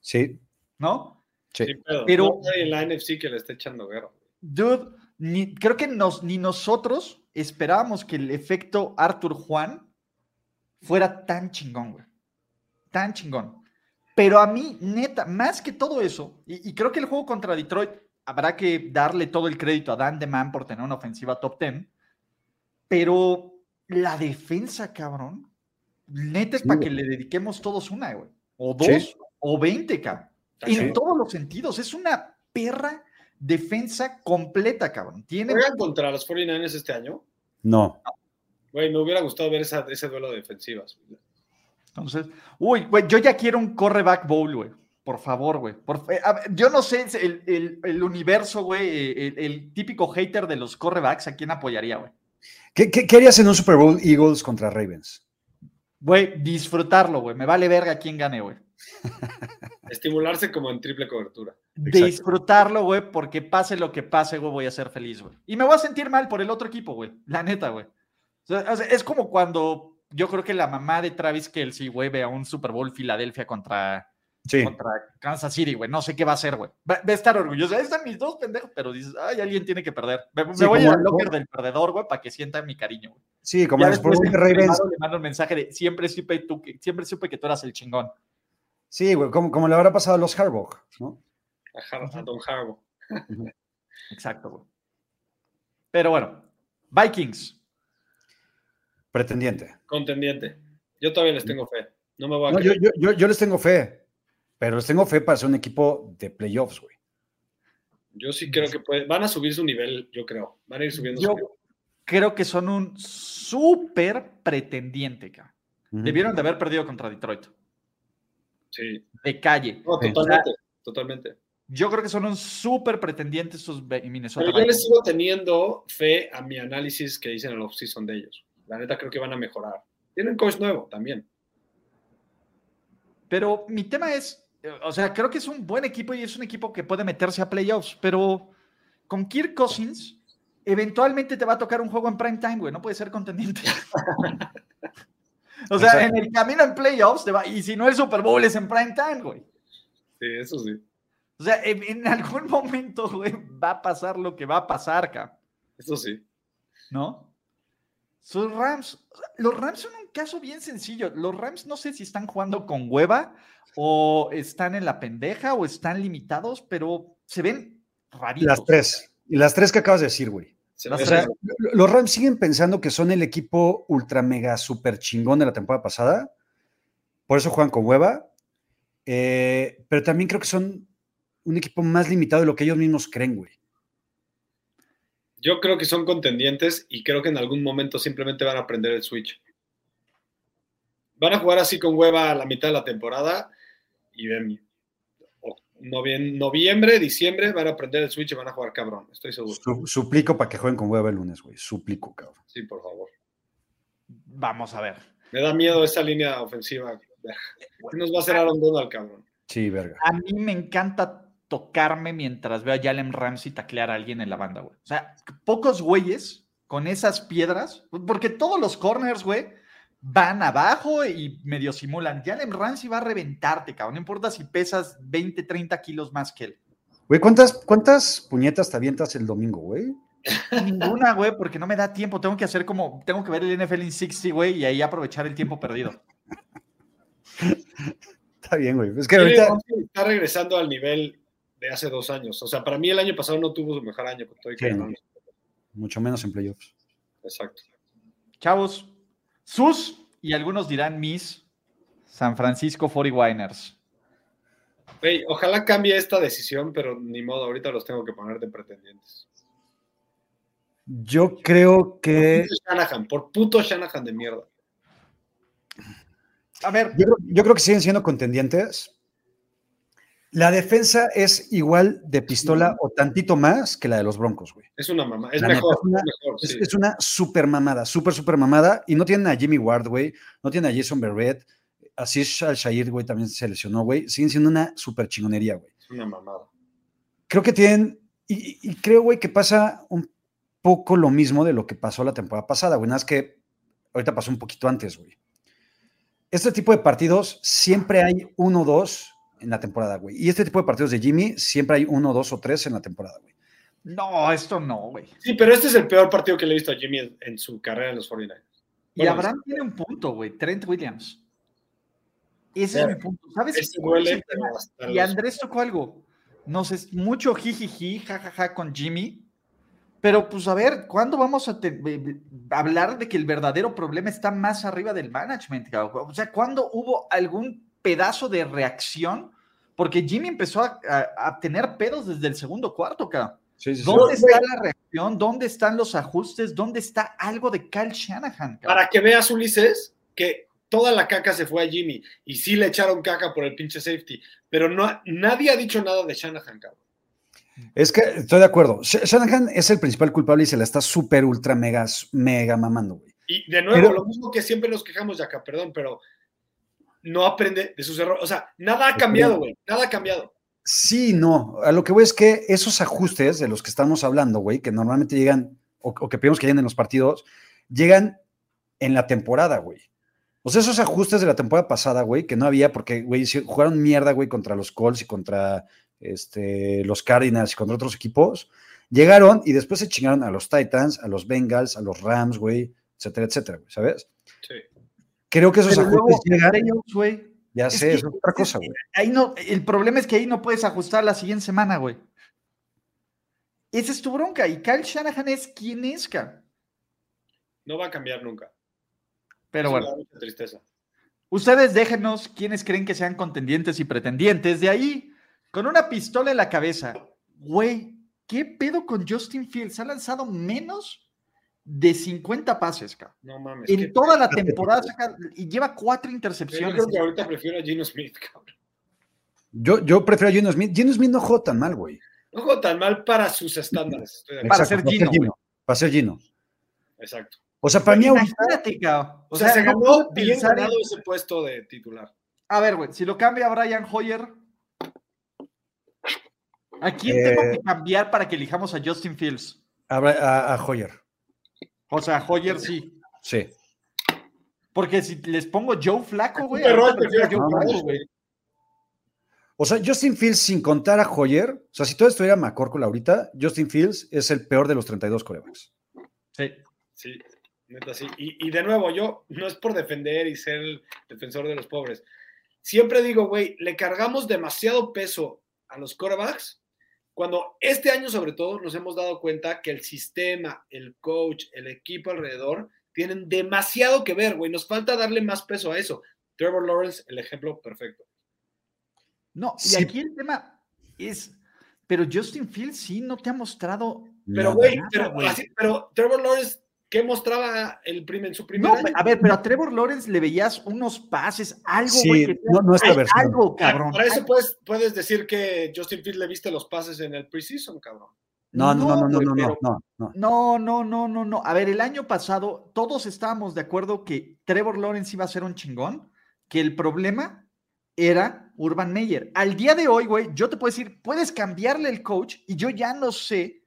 Sí, ¿no? Sí. Sí, pero, Pero- no hay en la NFC que le esté echando guerra. Dude, ni- creo que nos, ni nosotros esperábamos que el efecto Arthur Juan fuera tan chingón, güey. Tan chingón. Pero a mí, neta, más que todo eso, y, y creo que el juego contra Detroit habrá que darle todo el crédito a Dan DeMan por tener una ofensiva top 10, pero la defensa, cabrón, neta es Sí, para güey. que le dediquemos todos una, güey. O dos, Sí. o 20, cabrón. En Sí. todos los sentidos. Es una perra defensa completa, cabrón. Tiene. ¿Juegan contra los 49ers este año? No. Güey, me hubiera gustado ver esa- ese duelo de defensivas. Entonces, uy, güey, yo ya quiero un correback bowl, güey. Por favor, güey. Por ver, yo no sé el, el- el universo, güey, el, el típico hater de los correbacks, ¿a quién apoyaría, güey? ¿Qué, qué, qué harías en un Super Bowl Eagles contra Ravens? Güey, disfrutarlo, güey. Me vale verga quién gane, güey. Estimularse como en triple cobertura. Exacto. Disfrutarlo, güey, porque pase lo que pase, güey, voy a ser feliz, güey. Y me voy a sentir mal por el otro equipo, güey. La neta, güey. O sea, es como cuando yo creo que la mamá de Travis Kelsey, güey, ve a un Super Bowl Filadelfia contra, Sí. contra Kansas City, güey. No sé qué va a hacer, güey. Va, va a estar orgulloso. Ahí están mis dos pendejos, pero dices, ay, alguien tiene que perder. Me, me Sí, voy al locker del perdedor, güey, para que sienta mi cariño, güey. Sí, como Ya después de en Ravens. le mando un mensaje de siempre supe, tú, que- siempre supe que tú eras el chingón. Sí, güey, como, como le habrá pasado a los Harbaugh, ¿no? A, Har- a Don Harbaugh. Exacto, güey. Pero bueno, Vikings. Pretendiente. Contendiente. Yo todavía les tengo fe. No me voy a No, yo, yo- yo- yo les tengo fe, pero les tengo fe para ser un equipo de playoffs, güey. Yo sí creo que puede- van a subir su nivel, yo creo. Van a ir subiendo Yo su nivel. creo que son un súper pretendiente. Ujú. Debieron de haber perdido contra Detroit. Sí. De calle. No, totalmente. Totalmente. Yo creo que son un súper pretendiente estos Minnesota Pero yo les sigo teniendo fe a mi análisis que dicen en el offseason de ellos. La neta creo que van a mejorar. Tienen coach nuevo también. Pero mi tema es, eh, o sea, creo que es un buen equipo y es un equipo que puede meterse a playoffs, pero con Kirk Cousins, eventualmente te va a tocar un juego en prime time, güey, no puede ser contendiente. o sea, Exacto. en el camino en playoffs te va, y si no el Super Bowl es en prime time, güey. Sí, eso sí. O sea, en, en algún momento, güey, va a pasar lo que va a pasar, cabrón. Eso sí. ¿no? Sus Rams, los Rams son un caso bien sencillo. Los Rams no sé si están jugando con hueva o están en la pendeja o están limitados, pero se ven raritos. Las tres. Y las tres que acabas de decir, güey. O sea, los Rams siguen pensando que son el equipo ultra mega super chingón de la temporada pasada. Por eso juegan con hueva. Eh, pero también creo que son un equipo más limitado de lo que ellos mismos creen, güey. Yo creo que son contendientes y creo que en algún momento simplemente van a aprender el switch. Van a jugar así con hueva a la mitad de la temporada y ven, noviembre, diciembre van a aprender el switch y van a jugar cabrón, estoy seguro. Su- suplico para que jueguen con hueva el lunes, güey. Suplico, cabrón. Sí, por favor. Vamos a ver. Me da miedo esa línea ofensiva. ¿Qué nos va a hacer Aaron Donald, cabrón? Sí, verga. A mí me encanta tocarme mientras veo a Jalen Ramsey taclear a alguien en la banda, güey. O sea, pocos güeyes con esas piedras, porque todos los corners, güey, van abajo y medio simulan. Jalen Ramsey va a reventarte, cabrón. No importa si pesas 20, 30 kilos más que él. Güey, ¿cuántas, ¿cuántas puñetas te avientas el domingo, güey? Ninguna, güey, porque no me da tiempo. Tengo que hacer como, tengo que ver el NFL en 60, güey, y ahí aprovechar el tiempo perdido. Está bien, güey. Es que ahorita. Está regresando al nivel de hace dos años. O sea, para mí el año pasado no tuvo su mejor año. Con todo y que. Mucho menos en playoffs. Exacto. Chavos, sus y algunos dirán mis San Francisco 49ers. Güey, ojalá cambie esta decisión, pero ni modo, ahorita los tengo que poner de pretendientes. Yo creo que. Puto Shanahan, por puto Shanahan de mierda. A ver, yo creo que siguen siendo contendientes. La defensa es igual de pistola o tantito más que la de los Broncos, güey. Es una mamá, es mejor, es una- mejor, Es, sí. es una super mamada, super, super mamada. Y no tienen a Jimmy Ward, güey. No tienen a Jason Berrett. Así Al-Shair, güey, también se lesionó, güey. Siguen siendo una super chingonería, güey. Es una mamada. Creo que tienen. Y, y creo, güey, que pasa un poco lo mismo de lo que pasó la temporada pasada, güey. Nada más que ahorita pasó un poquito antes, güey. Este tipo de partidos siempre hay uno o dos en la temporada, güey. Y este tipo de partidos de Jimmy siempre hay uno, dos o tres en la temporada, güey. No, esto no, güey. Sí, pero este es el peor partido que le he visto a Jimmy en, en su carrera en los 49ers. Y Bueno, Abraham tiene un punto, güey. Trent Williams. Ese es mi punto. ¿Sabes? Este duele, Y Andrés tocó algo. Nos es mucho jijiji, jajaja con Jimmy. Pero pues a ver, ¿cuándo vamos a te- eh, hablar de que el verdadero problema está más arriba del management? O sea, ¿cuándo hubo algún pedazo de reacción? Porque Jimmy empezó a, a- a tener pedos desde el segundo cuarto, cabrón. Sí, sí, sí. ¿Dónde Güey. está la reacción? ¿Dónde están los ajustes? ¿Dónde está algo de Kyle Shanahan? cabrón? Para que veas, Ulises, que toda la caca se fue a Jimmy y sí le echaron caca por el pinche safety, pero no, nadie ha dicho nada de Shanahan, cabrón. Es que estoy de acuerdo. Sh- Shanahan es el principal culpable y se la está súper, ultra, mega, mega mamando, güey. Y de nuevo, Pero- lo mismo que siempre nos quejamos de acá, perdón, pero no aprende de sus errores. O sea, nada ha cambiado, güey. Nada ha cambiado. Sí, no. A lo que voy es que esos ajustes de los que estamos hablando, güey, que normalmente llegan, o, o que pedimos que lleguen en los partidos, llegan en la temporada, güey. O sea, esos ajustes de la temporada pasada, güey, que no había porque, güey, jugaron mierda, güey, contra los Colts y contra este, los Cardinals y contra otros equipos, llegaron y después se chingaron a los Titans, a los Bengals, a los Rams, güey, etcétera, etcétera, güey, ¿sabes? Sí. Creo que esos Pero luego, ajustes llegan, playoffs, güey, ya es sé, que- es otra cosa, güey. ahí no, el problema es que ahí no puedes ajustar la siguiente semana, güey. Esa es tu bronca. Y Kyle Shanahan es quien es, ca. No va a cambiar nunca. Pero Eso me bueno, da mucha tristeza. ustedes déjenos quiénes creen que sean contendientes y pretendientes. De ahí, con una pistola en la cabeza, güey, ¿qué pedo con Justin Fields? Ha lanzado menos de 50 pases, ca. No mames. En toda la temporada saca- y lleva cuatro Yo intercepciones. creo que ahorita prefiero a Gino Smith, cabrón. Yo, yo prefiero a Gino Smith. Gino Smith no jugó tan mal, güey. No juego tan mal para sus estándares. Estoy de Para ser Gino. Para ser Gino. Exacto. O sea, para mí Imagínate, ca. O, sea, se no ganó bien en- ganado ese puesto de titular. A ver, güey, si lo cambia Brian Hoyer, ¿a quién Eh, tengo que cambiar para que elijamos a Justin Fields? a, a, a Hoyer. O sea, Hoyer sí. Sí. Porque si les pongo Joe Flaco, güey. O sea, Justin Fields, sin contar a Hoyer, o sea, si todo estuviera McCorkle ahorita, Justin Fields es el peor de los 32 corebacks. Sí. Sí, neta sí. Y, y de nuevo, yo no es por defender y ser el defensor de los pobres. Siempre digo, güey, le cargamos demasiado peso a los quarterbacks cuando este año sobre todo nos hemos dado cuenta que el sistema, el coach, el equipo alrededor tienen demasiado que ver, güey. Nos falta darle más peso a eso. Trevor Lawrence, el ejemplo perfecto. No, y Sí. aquí el tema es. Pero Justin Fields sí no te ha mostrado. Pero, güey, pero, pero Trevor Lawrence, ¿qué mostraba el prim- en su primer No, año? a ver, pero a Trevor Lawrence le veías unos pases, algo, Sí, güey. no- no esta Ay, versión. Algo, cabrón. Para eso puedes, puedes decir que Justin Fields le viste los pases en el preseason, cabrón. No, no, no, no, no, no, no, no. No, no, no, no, no. A ver, el año pasado todos estábamos de acuerdo que Trevor Lawrence iba a ser un chingón, que el problema era Urban Meyer. Al día de hoy, güey, yo te puedo decir, puedes cambiarle el coach y yo ya no sé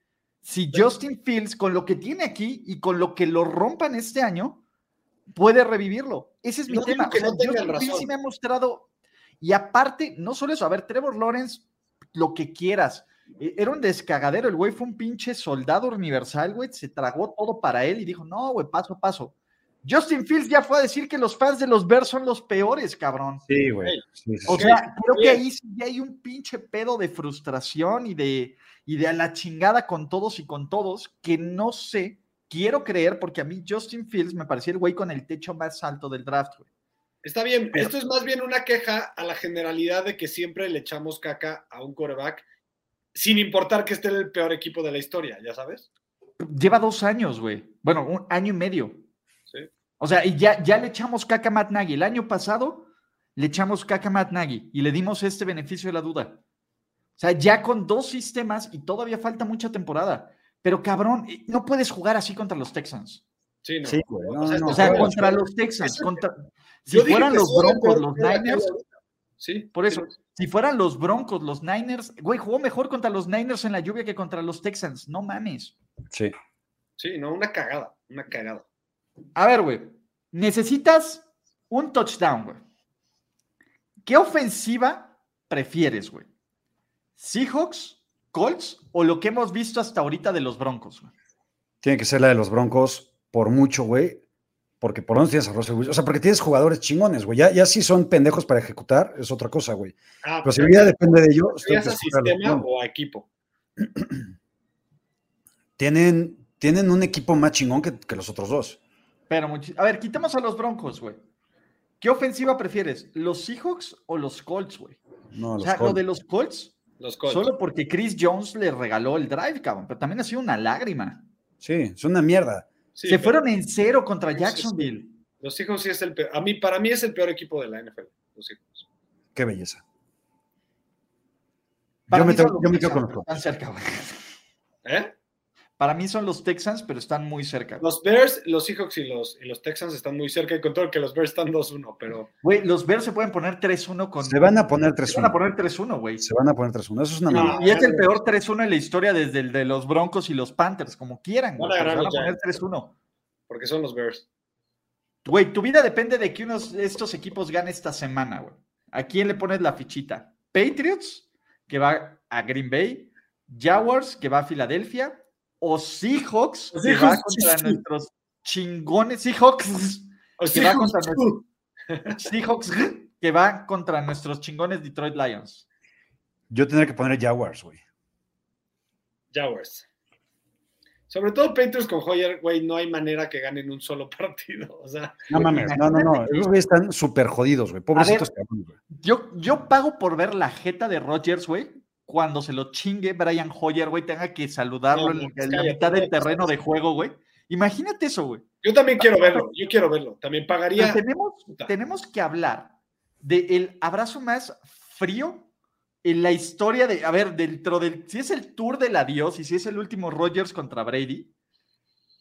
si Justin Fields, con lo que tiene aquí y con lo que lo rompan este año, puede revivirlo. Ese es mi No tema. que O sea, no tengan Justin Fields sí me ha mostrado. Y aparte, no solo eso, a ver, Trevor Lawrence, lo que quieras. E- Era un descagadero, el güey fue un pinche soldado universal, güey, se tragó todo para él y dijo, no, güey, paso a paso. Justin Fields ya fue a decir que los fans de los Bears son los peores, cabrón. Sí, güey. Sí, sí, O sí. sea, creo que ahí sí hay un pinche pedo de frustración y de, y de a la chingada con todos y con todos, que no sé, quiero creer, porque a mí Justin Fields me parecía el güey con el techo más alto del draft, güey. Está bien, Pero- esto es más bien una queja a la generalidad de que siempre le echamos caca a un coreback sin importar que esté en el peor equipo de la historia, ya sabes. Lleva dos años, güey. Bueno, un año y medio. Sí. O sea, y ya, ya le echamos caca a Matt Nagy. El año pasado le echamos caca a Matt Nagy y le dimos este beneficio de la duda. O sea, ya con dos sistemas y todavía falta mucha temporada. Pero cabrón, no puedes jugar así contra los Texans. Sí, no. Sí, güey, no, O sea, no, O estos sea, no. juegos- contra los Texans, contra... Si fueran los Broncos, los Niners. Sí, por eso, sí. si fueran los Broncos, los Niners, güey, jugó mejor contra los Niners en la lluvia que contra los Texans. No mames. Sí. Sí, no, una cagada, una cagada. A ver, güey. Necesitas un touchdown, güey. ¿Qué ofensiva prefieres, güey? ¿Seahawks, Colts o lo que hemos visto hasta ahorita de los Broncos? güey? Tiene que ser la de los Broncos por mucho, güey. Porque por lo menos tienes a Russell Wilson. O sea, porque tienes jugadores chingones, güey. Ya, ya si son pendejos para ejecutar, es otra cosa, güey. Ah, Pero si vida depende de ellos, tengo ¿prefieres que a escoger a los sistema o a equipo? tienen, tienen un equipo más chingón que, que los otros dos. Pero, a ver, quitemos a los Broncos, güey. ¿Qué ofensiva prefieres? ¿Los Seahawks o los Colts, güey? No, O los sea, lo Colts. de los Colts, Los Colts. solo porque Chris Jones le regaló el drive, cabrón. Pero también ha sido una lágrima. Sí, es una mierda. Sí, Se fueron en cero contra. Jacksonville. Los Seahawks sí es el peor. A mí, para mí es el peor equipo de la NFL. Los Seahawks. Qué belleza. Para Yo me tengo- yo me quedo Texans, con los pero Están cerca, güey. ¿Eh? Para mí son los Texans, pero están muy cerca. Los Bears, los Seahawks y los, y los Texans están muy cerca y con todo que los Bears están 2-1, pero Güey, los Bears se pueden poner 3-1 con. Se van a poner se van a 3-1. poner 3-1, güey. Se van a poner 3-1. Eso es una No. Y es el peor 3-1 en la historia desde el de los Broncos y los Panthers, como quieran, güey. Van van a poner 3-1. porque son los Bears. Güey, tu vida depende de que uno de estos equipos gane esta semana, güey. ¿A quién le pones la fichita? Patriots, que va a Green Bay, Jaguars, que va a Filadelfia, o Seahawks, Los que va contra sí. nuestros chingones Seahawks, Los que va Seahawks, contra nuestros Seahawks, que va contra nuestros chingones Detroit Lions. Yo tendré que poner Jaguars, güey. Jaguars. Sobre todo Patriots con Hoyer, güey, no hay manera que ganen un solo partido. O sea, No mames, no, no, no. Esos güeyes están súper jodidos, güey. Pobrecitos cabrones, güey. Yo, yo pago por ver la jeta de Rodgers, güey. Cuando se lo chingue Brian Hoyer, güey, tenga que saludarlo No, en, la mitad del no, terreno de juego, güey. Imagínate eso, güey. yo también quiero verlo, yo quiero verlo. También Pero pagaría. tenemos, tenemos que hablar del abrazo más frío en la historia de, a ver, dentro del, si es el tour del adiós y si es el último Rodgers contra Brady,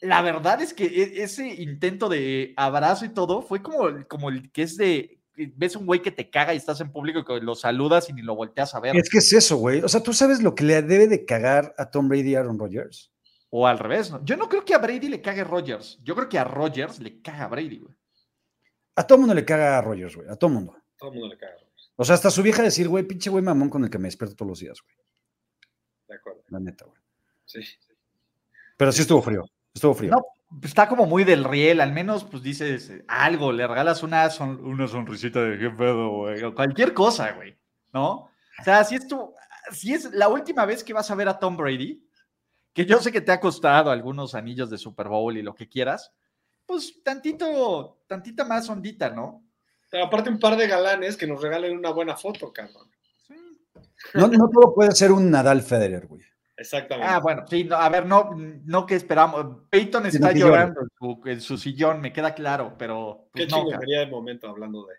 la verdad es que e- ese intento de abrazo y todo fue como, como el que es de, ves un güey que te caga y estás en público y que lo saludas y ni lo volteas a ver. Es que es eso, güey. O sea, ¿tú sabes lo que le debe de cagar a Tom Brady y Aaron Rodgers? O al revés, ¿no? Yo no creo que a Brady le cague Rodgers. Yo creo que a Rodgers le caga a Brady, güey. A todo mundo le caga a Rodgers, güey. A todo mundo. Todo el mundo le caga. O sea, hasta su vieja decir, güey, pinche güey mamón con el que me despierto todos los días, güey. De acuerdo. La neta, güey. Sí. Pero sí estuvo frío. Estuvo frío. No, está como muy del riel, al menos pues dices eh, algo, le regalas una, son- una sonrisita de qué pedo, güey, o cualquier cosa, güey, ¿no? O sea, si es, tu, si es la última vez que vas a ver a Tom Brady, que yo sé que te ha costado algunos anillos de Super Bowl y lo que quieras, pues tantito, tantita más ondita, ¿no? Pero aparte un par de galanes que nos regalen una buena foto, cabrón. Sí. No, no todo puede ser un Nadal Federer, güey. Exactamente. Ah, bueno, sí, no, a ver, no, no que esperamos. Peyton Sí, está no llorando en su, en su sillón, me queda claro, pero Qué pues, no, chingo ca- sería el momento hablando de.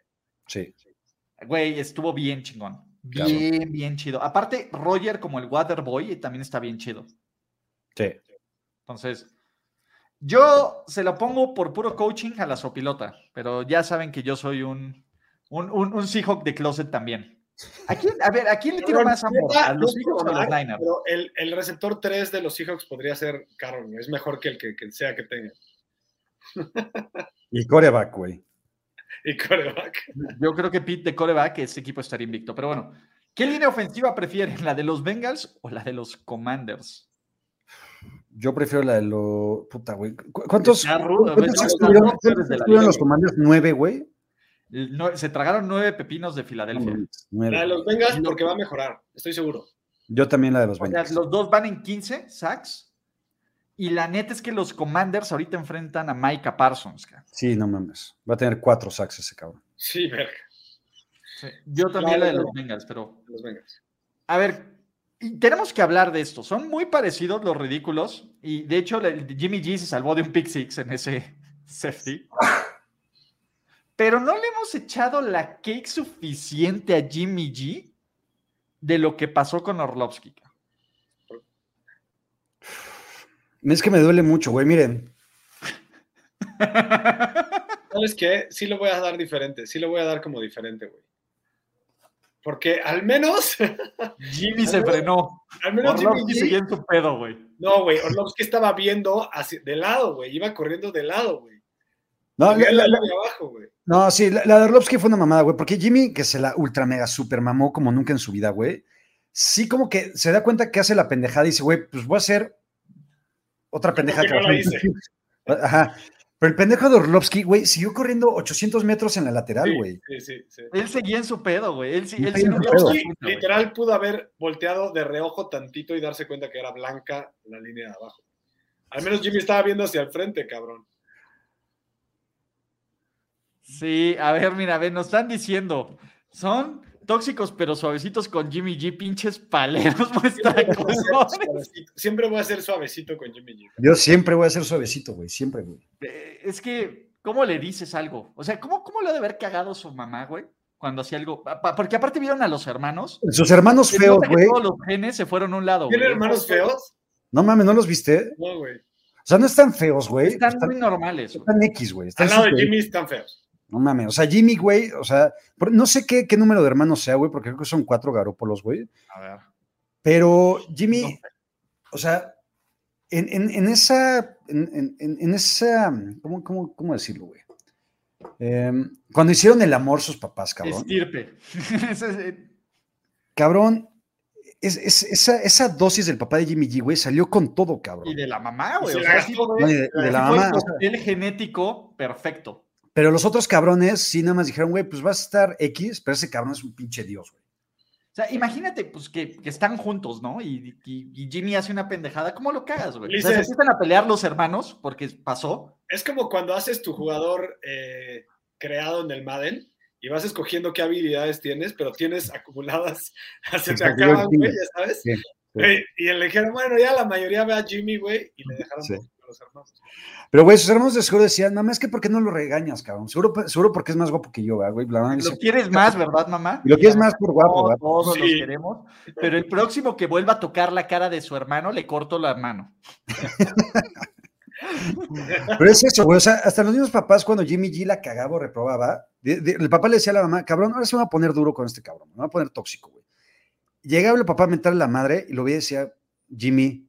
Sí. Güey, estuvo bien chingón. Claro. Bien, bien chido. Aparte, Roger como el Waterboy también está bien chido. Sí. Entonces, yo se lo pongo por puro coaching a la sopilota, pero ya saben que yo soy un, un, un, un Seahawk de closet también. ¿A, quién, a ver, ¿a quién le tiro más amor? ¿A los Seahawks o a los Niners? Pero el, el receptor 3 de los Seahawks podría ser Carroll, güey. es mejor que el que, que sea que tenga. Y coreback, güey. Y coreback. Yo creo que Pete de coreback, ese equipo estaría invicto. Pero bueno, ¿qué línea ofensiva prefieren? ¿La de los Bengals o la de los Commanders? Yo prefiero la de los. Puta, güey. ¿Cu- ¿Cuántos, cuántos son estuvieron, los comandos? ¿Nueve, güey? No, se tragaron nueve pepinos de Filadelfia. Nueve. La de los Bengals porque va a mejorar, estoy seguro. Yo también la de los O sea, Bengals. los dos van en 15 sacks. Y la neta es que los Commanders ahorita enfrentan a Micah Parsons. cara. Sí, no mames. Va a tener cuatro sacks ese cabrón. Sí, verga. Yo también Claro, la de los Bengals, pero Los Bengals. a ver, tenemos que hablar de esto. Son muy parecidos los ridículos. Y de hecho, Jimmy G se salvó de un pick six en ese safety. Pero no le hemos echado la cake suficiente a Jimmy G de lo que pasó con Orlovsky. Es que me duele mucho, güey. Miren, ¿Sabes qué? Sí lo voy a dar diferente, sí lo voy a dar como diferente, güey. Porque al menos, Jimmy se frenó. al menos Jimmy Orlovsky G- seguía en su pedo, güey. No, güey, Orlovsky estaba viendo hacia, de lado, güey, iba corriendo de lado, güey. No, la- la la- línea abajo, güey. No, sí, la, la de Orlovsky fue una mamada, güey, porque Jimmy, que se la ultra mega super mamó como nunca en su vida, güey, sí como que se da cuenta que hace la pendejada y dice, güey, pues voy a hacer otra pendejada. que no la hice. Ajá. Pero el pendejo de Orlovsky, güey, siguió corriendo 800 metros en la lateral, Sí, güey. Sí, sí, sí. Él seguía en su pedo, güey. Él sí, Él sí güey. literal pudo haber volteado de reojo tantito y darse cuenta que era blanca la línea de abajo. Al menos Jimmy estaba viendo hacia el frente, cabrón. Sí, a ver, mira, a ver, nos están diciendo, son tóxicos pero suavecitos con Jimmy G, pinches paleros. Siempre voy a ser suavecito con Jimmy G. Yo siempre voy a ser suavecito, güey, siempre, güey. Eh, Es que, ¿cómo le dices algo? O sea, ¿cómo, cómo le ha de haber cagado su mamá, güey? Cuando hacía algo. Porque aparte vieron a los hermanos. Sus hermanos feos, güey. Todos los genes se fueron a un lado. ¿Tiene güey. hermanos feos? No mames, ¿no los viste? No, güey. O sea, no están feos, güey. Están Están, muy normales. están X, güey. Están Al lado de súper- Jimmy están feos. No mames, o sea, Jimmy, güey, o sea, no sé qué, qué número de hermanos sea, güey, porque creo que son cuatro garópolos, güey. A ver. Pero Jimmy, No. o sea, en, en- en esa, en, en- en- en esa, ¿cómo, cómo, cómo decirlo, güey? Em, cuando hicieron el amor sus papás, cabrón. Estirpe. Eh, Cabrón, es- es- esa, esa dosis del papá de Jimmy G, güey, salió con todo, cabrón. y de la mamá, güey. O sea, de, de sí la mamá. el genético perfecto. Pero los otros cabrones sí nada más dijeron, güey, pues vas a estar X, pero ese cabrón es un pinche dios, güey. O sea, imagínate, pues, que, que están juntos, ¿no? Y, y- y Jimmy hace una pendejada. ¿Cómo lo cagas, güey? O sea, se empiezan a pelear los hermanos porque pasó. Es como cuando haces tu jugador eh, creado en el Madden y vas escogiendo qué habilidades tienes, pero tienes acumuladas, se te acaban, güey, ya sabes. Sí, sí. Güey, y le dijeron, bueno, ya la mayoría ve a Jimmy, güey, y le dejaron Sí. Los hermanos. Pero, güey, sus hermanos de seguro decían, mamá, es que ¿por qué no lo regañas, cabrón? Seguro, seguro porque es más guapo que yo, ¿verdad, güey. La mamá dice, Lo quieres más, ¿verdad, mamá? Y lo quieres más por guapo, ¿verdad? todos los Sí. queremos. Pero el próximo que vuelva a tocar la cara de su hermano, le corto la mano. Pero es eso, güey. O sea, hasta los mismos papás, cuando Jimmy G la cagaba o reprobaba, de- de- el papá le decía a la mamá, cabrón, ahora se va a poner duro con este cabrón, me va a poner tóxico, güey. Llegaba el papá a mentarle a la madre y lo veía y decía, Jimmy,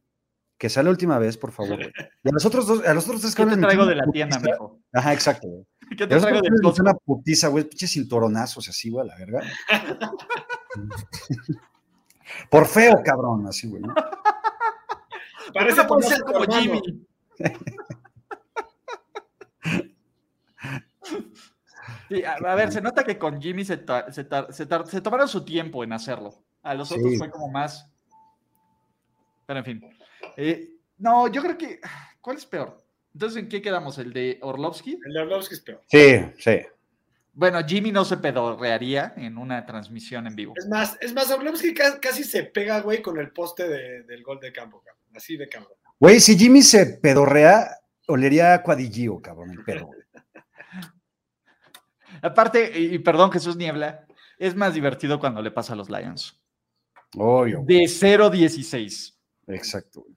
que sea la última vez, por favor, güey. Y a los otros dos, a los otros tres ¿Qué te traigo de la tienda, mijo? Ajá, exacto, güey. ¿Qué Y te traigo les metieron Costco? una putiza, güey, pinches cinturonazos así, güey, a la verga. por feo, cabrón, así, güey. ¿no? Parece Tomás ser como hermano. Jimmy. Sí, a, a ver, se nota que con Jimmy se, ta- se, tar- se tar- se tomaron su tiempo en hacerlo. A los otros fue como más. Pero en fin. Eh, no, yo creo que. ¿Cuál es peor? Entonces, ¿en qué quedamos? ¿El de Orlovsky? El de Orlovsky es peor. Sí, sí. Bueno, Jimmy no se pedorrearía en una transmisión en vivo. Es más, es más, Orlovsky ca- casi se pega, güey, con el poste de- del gol de campo, cabrón. Así de campo. Güey, si Jimmy se pedorrea, olería a cuadillío, cabrón, el pedo, güey. Aparte, y perdón, Jesús Niebla, es más divertido cuando le pasa a los Lions. Obvio. De 0-16. Exacto, güey.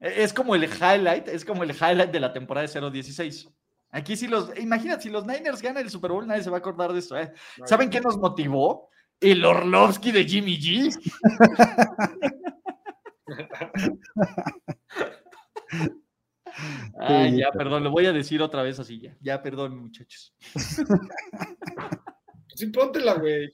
E- Es como el highlight, es como el highlight de la temporada de 0-16. Aquí si los, imagínate, si los Niners ganan el Super Bowl, nadie se va a acordar de esto. ¿eh? ¿Saben qué nos motivó? El Orlovsky de Jimmy G. Ay, ya, perdón, lo voy a decir otra vez así ya. Ya, perdón, muchachos. Sí, póntela, güey.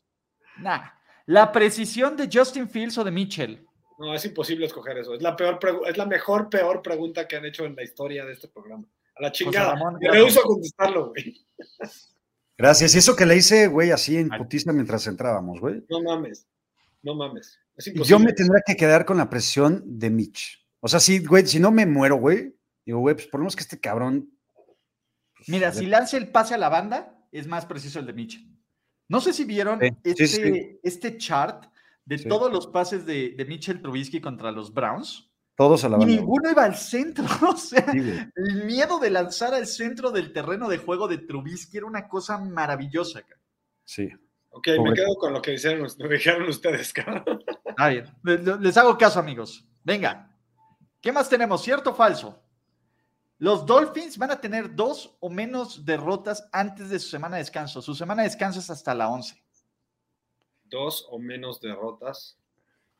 Nah. La precisión de Justin Fields o de Mitchell. No, es imposible escoger eso. Es la peor, es la mejor, peor pregunta que han hecho en la historia de este programa. A la chingada. Ramón, Me gracias. rehuso a contestarlo, güey. Gracias. Y eso que le hice, güey, así en putiza mientras entrábamos, güey. No mames. No mames. Es imposible. yo me tendría que quedar con la presión de Mitch. O sea, sí, güey, si no me muero, güey, digo, güey, pues por lo menos que este cabrón. pues, Mira, si lanza el pase a la banda, es más preciso el de Mitchell. No sé si vieron Sí, sí, este, sí. este chart de Sí. todos los pases de, de Mitchell Trubisky contra los Browns. Todos a la Y banda. ninguno iba al centro. O sea, Sí, el miedo de lanzar al centro del terreno de juego de Trubisky era una cosa maravillosa. cara. Sí. Ok, me quedo con lo que dijeron, lo dijeron ustedes, cabrón. Está bien. Les, les hago caso, amigos. Venga. ¿Qué más tenemos? ¿Cierto o falso? Los Dolphins van a tener dos o menos derrotas antes de su semana de descanso. Su semana de descanso es hasta la 11. Dos o menos derrotas.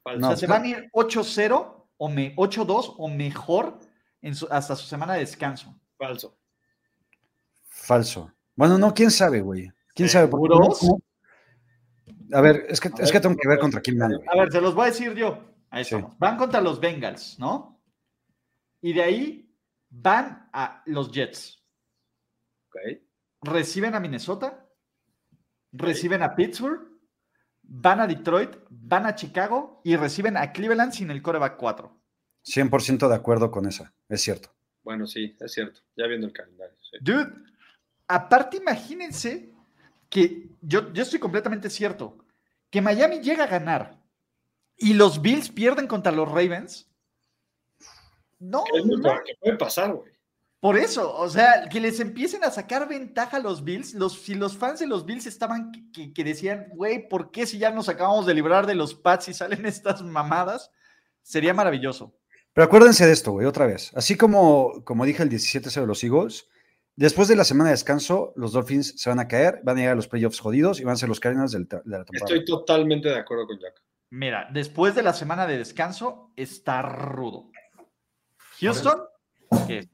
Falso. No. o sea, se van a ir 8-0 o me- 8-2 o mejor en su- hasta su semana de descanso. Falso. Falso. Bueno, no, quién sabe, güey. ¿Quién sabe? A ver, es que, A es que tengo que ver contra quién van. A ver, se los voy a decir yo. Ahí Sí. estamos. Van contra los Bengals, ¿no? Y de ahí van a los Jets. Ok. Reciben a Minnesota. Reciben a Pittsburgh. Van a Detroit. Van a Chicago. Y reciben a Cleveland sin el coreback 4. 100% de acuerdo con esa, es cierto. Bueno, sí, es cierto. Ya viendo el calendario. sí. Dude, aparte imagínense que yo, yo estoy completamente cierto, que Miami llega a ganar y los Bills pierden contra los Ravens. No, Es muy no, que puede pasar, güey. Por eso, o sea, que les empiecen a sacar ventaja a los Bills, los, si los fans de los Bills estaban que, que- que decían, güey, ¿por qué si ya nos acabamos de librar de los Pats y salen estas mamadas? Sería maravilloso. Pero acuérdense de esto, güey, otra vez. Así como, como dije el 17 de los Eagles, después de la semana de descanso, los Dolphins se van a caer, van a llegar a los playoffs jodidos y van a ser los Cardinals del- de la temporada. Estoy totalmente de acuerdo con Jack. Mira, después de la semana de descanso, está rudo. Houston, que,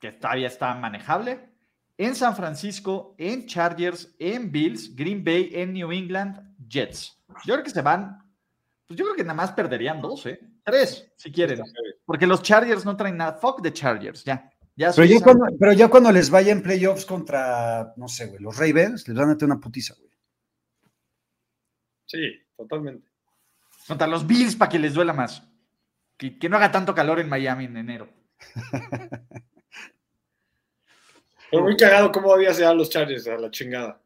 que todavía está manejable. En San Francisco, en Chargers, en Bills, Green Bay, en New England, Jets. Yo creo que se van. Pues yo creo que nada más perderían dos, ¿eh? Tres, si quieren. Porque los Chargers no traen nada. Fuck the Chargers, ya. ya Pero ya, Suiza- cuando, pero ya cuando les vaya en playoffs contra, no sé, güey, los Ravens, les van a meter una putiza, güey. Sí, totalmente. Contra los Bills para que les duela más. Que, que no haga tanto calor en Miami en enero. Pero muy cagado cómo odias ya a los Chargers a la chingada.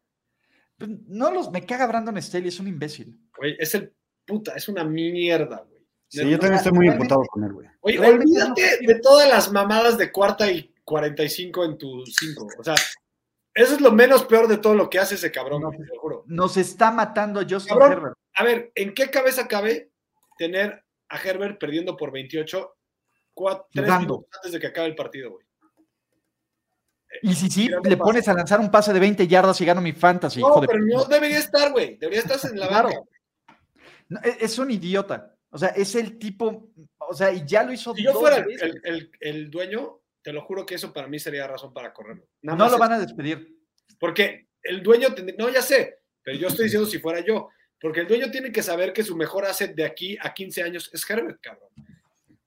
Pues, No los. Me caga Brandon Staley, es un imbécil. Güey, es el puta, es una mierda, güey. Sí, yo también estoy muy imputado con él, güey. Oye, olvídate no- de todas las mamadas de cuarta y 45 en tu 5. O sea, eso es lo menos peor de todo lo que hace ese cabrón, No. güey, te lo juro. Nos está matando a Justin Cabrón. Herbert. A ver, ¿en qué cabeza cabe tener a Herbert perdiendo por 28 cuatro, tres minutos antes de que acabe el partido, güey? Y si sí, le pones a lanzar un pase de 20 yardas y gano mi fantasy, No, hijo de pero no debería estar, güey. Debería estar en la Claro. banca. No, e- es un idiota. O sea, es el tipo. O sea, y ya lo hizo. Si yo fuera el, dueño, te lo juro que eso para mí sería razón para correrlo. Nada No lo van a despedir. Porque el dueño, tendría- no, ya sé, pero yo estoy diciendo si fuera yo, porque el dueño tiene que saber que su mejor asset de aquí a 15 años es Herbert, cabrón.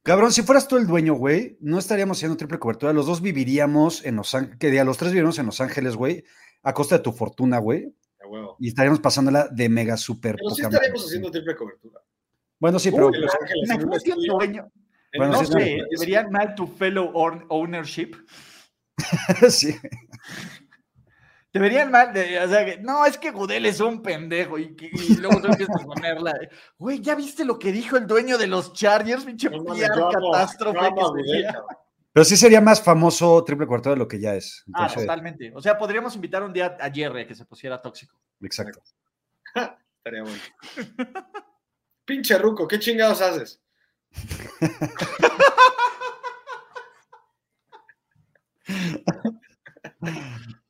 Cabrón, si fueras tú el dueño, güey, no estaríamos haciendo triple cobertura. Los dos viviríamos en Los Ángeles, que diga, los tres viviríamos en Los Ángeles, güey, a costa de tu fortuna, güey, y estaríamos pasándola de mega super Pero sí estaríamos madre. haciendo triple cobertura. Bueno, sí, pero Los Ángeles, estudio. dueño. Bueno, no sí, sé, deberían mal tu fellow own- ownership. sí. Deberían mal, de, o sea, que, no, es que Gudel es un pendejo y, que- y luego tú empiezas a ponerla. Güey, ¿ya viste lo que dijo el dueño de los Chargers? Pinche catástrofe amo que. Pero sí sería más famoso triple cobertura de lo que ya es. Ah, totalmente. O sea, podríamos invitar un día a Jerry a que se pusiera tóxico. exacto. Estaría bueno. Pinche Ruco, ¿qué chingados haces?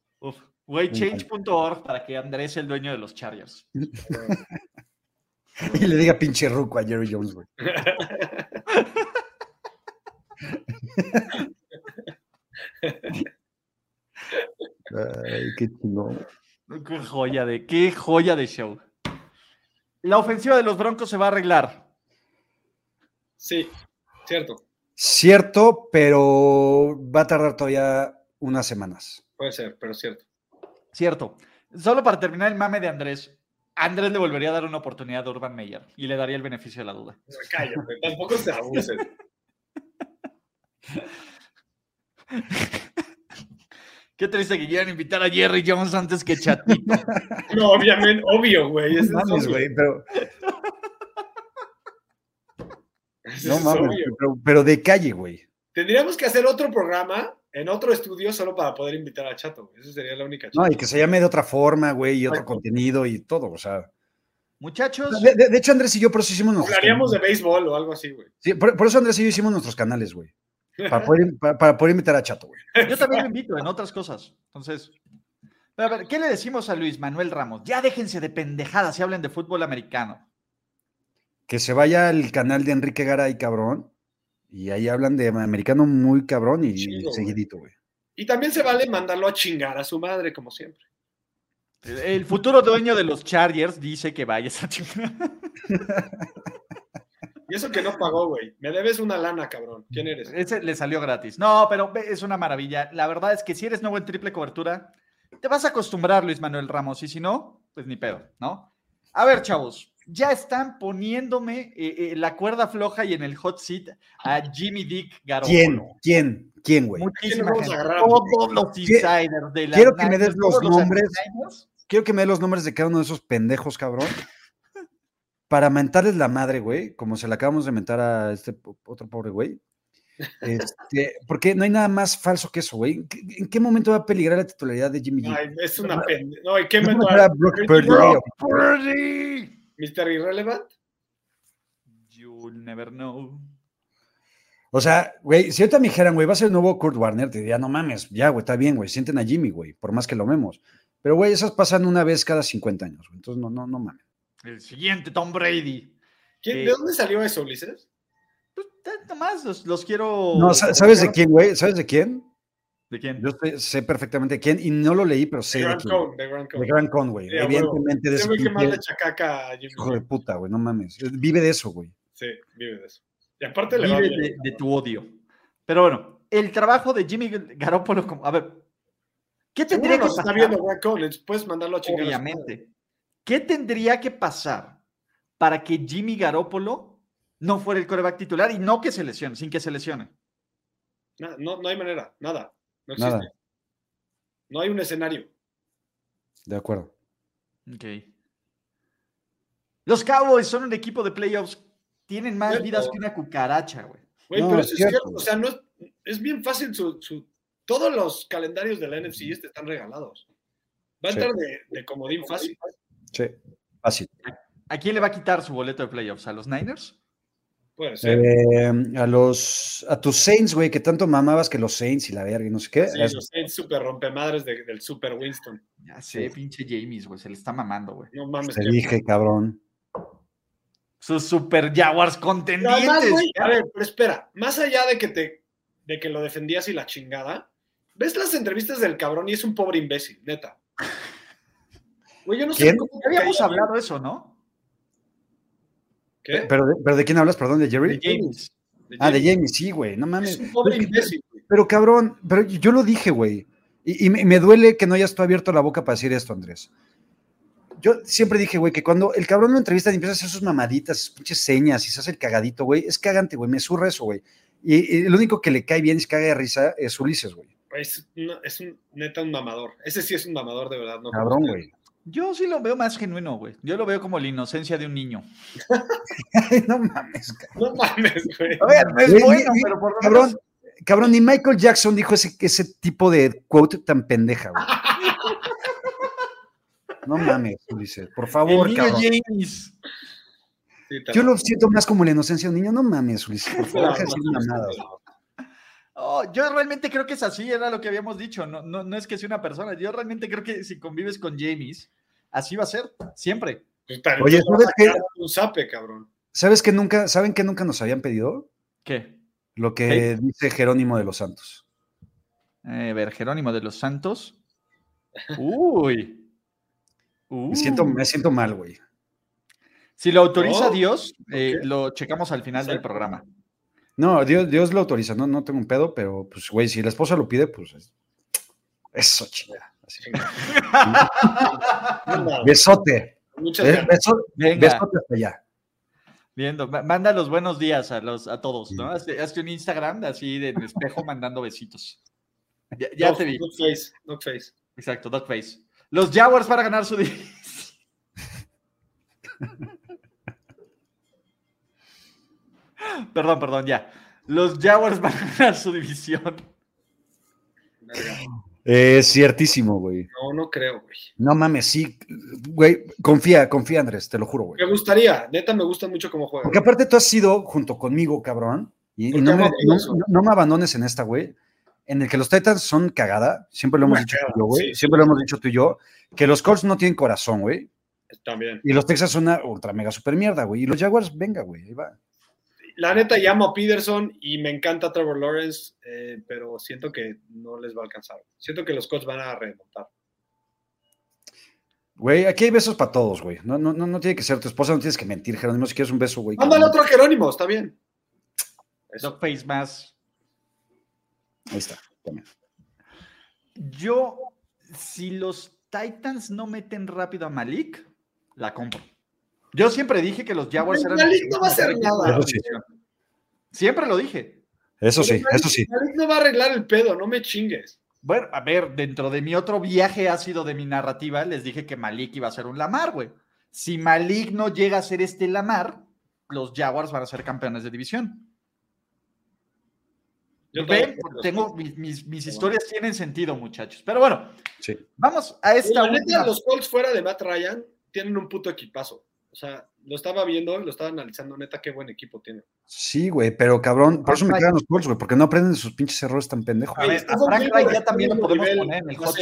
Uf. Güey, change.org para que Andrés sea el dueño de los Chargers. Y le diga pinche ruco a Jerry Jones, güey. Ay, qué chingón. Qué joya de, qué joya de show. La ofensiva de los Broncos se va a arreglar. Sí, cierto, Cierto, pero va a tardar todavía unas semanas. puede ser, pero cierto. Cierto. Solo para terminar el mame de Andrés. Andrés le volvería a dar una oportunidad a Urban Meyer y le daría el beneficio de la duda. Cállate, tampoco se abusen. Qué triste que quieran invitar a Jerry Jones antes que Chatito. No, obviamente, obvio, güey. No mames, güey, pero, no es mames, pero de calle, güey. Tendríamos que hacer otro programa en otro estudio solo para poder invitar a Chato. Eso sería la única No, y que se llame de otra forma, güey, y otro contenido y todo, o sea. Muchachos, De, de- de hecho, Andrés y yo por eso hicimos nuestros Hablaríamos de béisbol o algo así, güey. Sí, por, por eso Andrés y yo hicimos nuestros canales, güey. Para poder, para, para poder invitar a Chato, güey. yo también lo invito en otras cosas. Entonces, a ver, ¿qué le decimos a Luis Manuel Ramos? Ya déjense de pendejadas y hablen de fútbol americano. Que se vaya al canal de Enrique Garay, cabrón. Y ahí hablan de americano muy cabrón y seguidito, güey. Y también se vale mandarlo a chingar a su madre, como siempre. El futuro dueño de los Chargers dice que vayas a chingar. Y eso que no pagó, güey. Me debes una lana, cabrón. ¿Quién eres? Ese le salió gratis. No, pero es una maravilla. La verdad es que si eres nuevo en triple cobertura, te vas a acostumbrar, Luis Manuel Ramos. Y si no, pues ni pedo, ¿no? A ver, chavos, ya están poniéndome eh, eh, la cuerda floja y en el hot seat a Jimmy Dick Garoppolo. ¿Quién? ¿Quién? ¿Quién, güey? Muchísima gente. a Todos los insiders de la quiero que me des los nombres. Quiero que me dé los nombres de cada uno de esos pendejos, cabrón. Para mentarles la madre, güey, como se la acabamos de mentar a este otro pobre güey. Este, porque no hay nada más falso que eso, güey. ¿En qué- ¿En qué momento va a peligrar la titularidad de Jimmy G? Ay, es una pende. No, ¿y qué Brock Purdy, güey. Mr. Irrelevant? You'll never know. O sea, güey, si ahorita me dijeran, güey, va a ser el nuevo Kurt Warner, te diría, no mames, ya, güey, está bien, güey, sienten a Jimmy, güey, por más que lo vemos. Pero, güey, esas pasan una vez cada 50 años, güey. Entonces, no, no, no mames. El siguiente Tom Brady. ¿Quién- Eh, ¿De dónde salió eso, Ulises? Pues, tanto más, los, los quiero. No, sa- ¿sabes de quién, güey? ¿Sabes de quién? ¿De quién? Yo sé, sé perfectamente quién y no lo leí, pero sé De de Grand quién. Cone, de Grand De Cone. Gran Con, güey. Sí. Evidentemente de que más le pinche chacaca a Jimmy. hijo de puta, güey, no mames. Vive de eso, güey. Sí, vive de eso. Y aparte le va Vive bien. de, de tu odio. Pero bueno, el trabajo de Jimmy Garoppolo, como, a ver, ¿qué tendría que está pasar? viendo puedes mandarlo a chingar. Obviamente. ¿Qué tendría que pasar para que Jimmy Garoppolo no fuera el coreback titular y no que se lesione, sin que se lesione? Na- No, no hay manera, nada. No existe. Nada. No hay un escenario. De acuerdo. Ok. Los Cowboys son un equipo de playoffs. Tienen más Cierto. vidas que una cucaracha, güey. Güey, No, pero es eso es cierto. cierto. O sea, no es, es bien fácil su, su- Todos los calendarios de la NFC este están regalados. Va a Sí. estar de, de comodín fácil. Sí. Fácil. ¿A quién le va a quitar su boleto de playoffs? ¿A los Niners? Puede ser. Eh, a los a tus Saints, güey, que tanto mamabas que los Saints y la verga y no sé qué. Sí, Es- los Saints super rompemadres de- del Super Winston. Ya sé, pinche James, güey. Se le está mamando, güey. No mames. te qué- dije, cabrón. Sus Super Jaguars además, contendientes. güey, a ver, pero espera, más allá de que te de que lo defendías y la chingada, ves las entrevistas del cabrón y es un pobre imbécil, neta. Güey, yo no sé cómo Ya habíamos hablado de eso, ¿no? ¿Qué? ¿Pero de, pero de quién hablas? Perdón, de Jerry. De James. Ah, de. Jamie, sí, güey, no mames. Es un pobre Pero- imbécil, güey. Pero cabrón, pero yo lo dije, güey. Y, y me, me duele que no hayas tú abierto la boca para decir esto, Andrés. Yo siempre dije, güey, que cuando el cabrón lo entrevista y empieza a hacer sus mamaditas, sus pinches señas y se hace el cagadito, güey, es cagante, güey, me surra eso, güey. Y, y lo único que le cae bien y se caga de risa es Ulises, güey. Es, una- es un neta un mamador. Ese sí es un mamador de verdad, no Cabrón, güey. Yo sí lo veo más genuino, güey. Yo lo veo como la inocencia de un niño. no mames, cabrón. No mames, güey. A ver, no es Güey, bueno, pero por lo Cabrón, menos- cabrón, ni Michael Jackson dijo ese, ese tipo de quote tan pendeja, güey. No mames, Ulises, por El favor, niño cabrón. James. Sí, te Yo lo siento más como la inocencia de un niño. No mames, Ulises, por favor, decir mamadas. Oh, yo realmente creo que es así, era lo que habíamos dicho. No, no, no es que sea una persona. Yo realmente creo que si convives con James, así va a ser, siempre. Pues, Oye, ¿sabes qué? sacar Un zape, cabrón. ¿Sabes que nunca, saben que nunca nos habían pedido? ¿Qué? Lo que dice Jerónimo de los Santos. Eh, a ver, Jerónimo de los Santos. Uy. Me siento, me siento mal, güey. Si lo autoriza No. Dios, eh, lo checamos al final del programa. No, Dios, Dios lo autoriza, no, no tengo un pedo, pero pues, güey, si la esposa lo pide, pues es- eso, chinga. Así. Besote. Muchas beso- Venga, besote hasta allá. viendo. ma- Manda los buenos días a, los, a todos, ¿no? Hazte, hazte un Instagram así de espejo mandando besitos. Ya, ya No, te vi. Dog face, dog face. Exacto, Dogface. Los Jaguars para ganar su división. perdón, perdón, ya. Los Jaguars van a ganar su división. Verga. Es ciertísimo, güey. No, no creo, güey. No mames, sí, güey, confía, confía, Andrés, te lo juro, güey. Me gustaría, neta, me gusta mucho cómo juega. Porque aparte tú has sido junto conmigo, cabrón, y, no, me, no- me abandones en esta, güey, en el que los Titans son cagada, siempre lo hemos dicho tú y cagada, yo, güey, sí, siempre lo hemos dicho tú y yo, que los Colts no tienen corazón, güey, También. y los Texas son una ultra mega super mierda, güey, y los Jaguars, venga, güey, ahí va. La neta llamo a Peterson y me encanta Trevor Lawrence, eh, pero siento que no les va a alcanzar. Siento que los Colts van a remontar. Güey, aquí hay besos para todos, güey. No, no, no, no tiene que ser tu esposa, no tienes que mentir, Jerónimo. Si quieres un beso, güey. Mándale otro a Jerónimo, está bien. Eso. Dogface más. Ahí está. también. Yo, si los Titans no meten rápido a Malik, la compro. Yo siempre dije que los Jaguars eran. Malik no va a hacer nada. Eso sí. Siempre lo dije. Eso sí, Malik- eso sí. Malik no va a arreglar el pedo, no me chingues. Bueno, a ver, dentro de mi otro viaje ácido de mi narrativa, les dije que Malik iba a ser un Lamar, güey. Si Malik no llega a ser este Lamar, los Jaguars van a ser campeones de división. Yo Ven, tengo mis, mis- mis historias tienen sentido, muchachos. Pero bueno, Sí. vamos a esta La neta, los Colts fuera de Matt Ryan tienen un puto equipazo. O sea, lo estaba viendo, lo estaba analizando, neta, qué buen equipo tiene. Sí, güey, pero cabrón, por eso me quedan los Colts, güey, porque no aprenden de sus pinches errores tan pendejos. A ver, a Frank ya está también lo al mismo podemos nivel poner en el hot.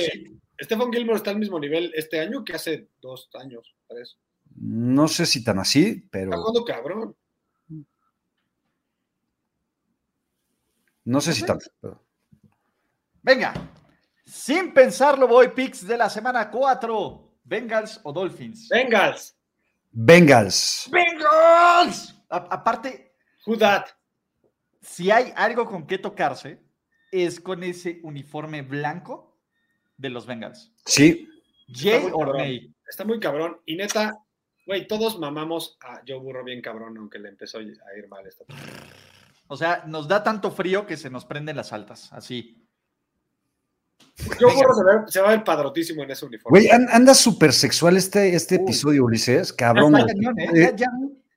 Stephen Gilmore está al mismo nivel este año que hace dos años, tres. No sé si tan así, Está pero jugando cabrón. no sé si tan. pero- Venga, sin pensarlo, voy picks de la semana 4. Bengals o Dolphins. Bengals, Bengals. Bengals. A- aparte, who that? si hay algo con que tocarse, es con ese uniforme blanco de los Bengals. Sí, Jay muy or cabrón. May. Está muy cabrón. Y neta, güey, todos mamamos a Joe Burrow bien cabrón, aunque le empezó a ir mal esta. O sea, nos da tanto frío que se nos prenden las altas, así. Burrow se, ve- se va a ver padrotísimo en ese uniforme. güey, an- anda súper sexual este, este Uy. episodio, Ulises, cabrón. Cañón, ¿eh? Eh, Ya- ya-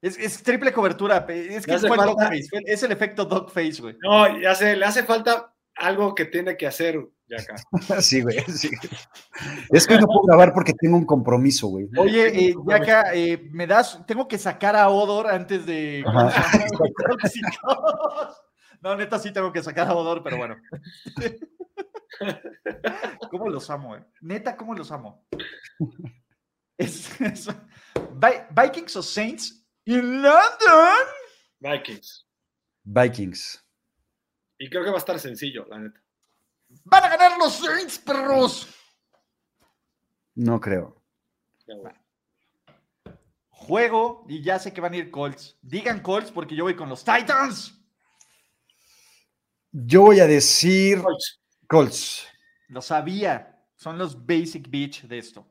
es, es triple cobertura. Es que fue falta- fue- es el efecto Dogface, güey. No, ya sé, le hace falta algo que tiene que hacer ya acá. Sí, güey, sí. Es que hoy no puedo grabar porque tengo un compromiso, güey. Oye, eh, Yaka, eh, me das, tengo que sacar a Odor antes de. ¿cómo se. No, neta, sí tengo que sacar a Odor, pero bueno. ¿Cómo los amo, eh? Neta, ¿cómo los amo? Es, es- Vi- Vikings o Saints in London. Vikings. Vikings. Y creo que va a estar sencillo, la neta. Van a ganar los Saints, perros. No creo. Juego y ya sé que van a ir Colts. Digan Colts porque yo voy con los Titans. Yo voy a decir Colts. Colts. Lo sabía. Son los basic bitch de esto.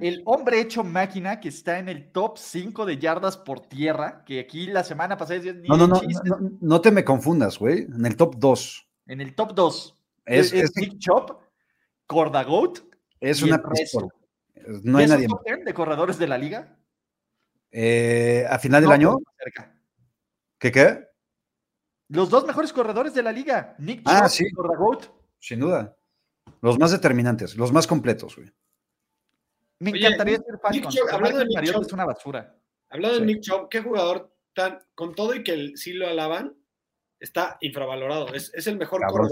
El hombre hecho máquina que está en el top 5 de yardas por tierra, que aquí la semana pasada No, no, no, no, no, no te me confundas, güey. En el top 2. en el top 2. Es, Es, es, Nick Chop, Cordagoat. es y una pistola. No hay ¿Es un nadie más. top 10 de corredores de la liga? Eh, a final del No, año, cerca. ¿qué qué? Los dos mejores corredores de la liga, Nick Ah, sí. y. Sin duda. Los más determinantes, los más completos, güey. Me Oye, encantaría Nick- ser Nick Falcons. Chubb, hablando de Nick Chubb. es una basura. Hablando Sí. de Nick Chubb, qué jugador tan, con todo y que el- sí lo alaban, está infravalorado. Es, es el mejor corredor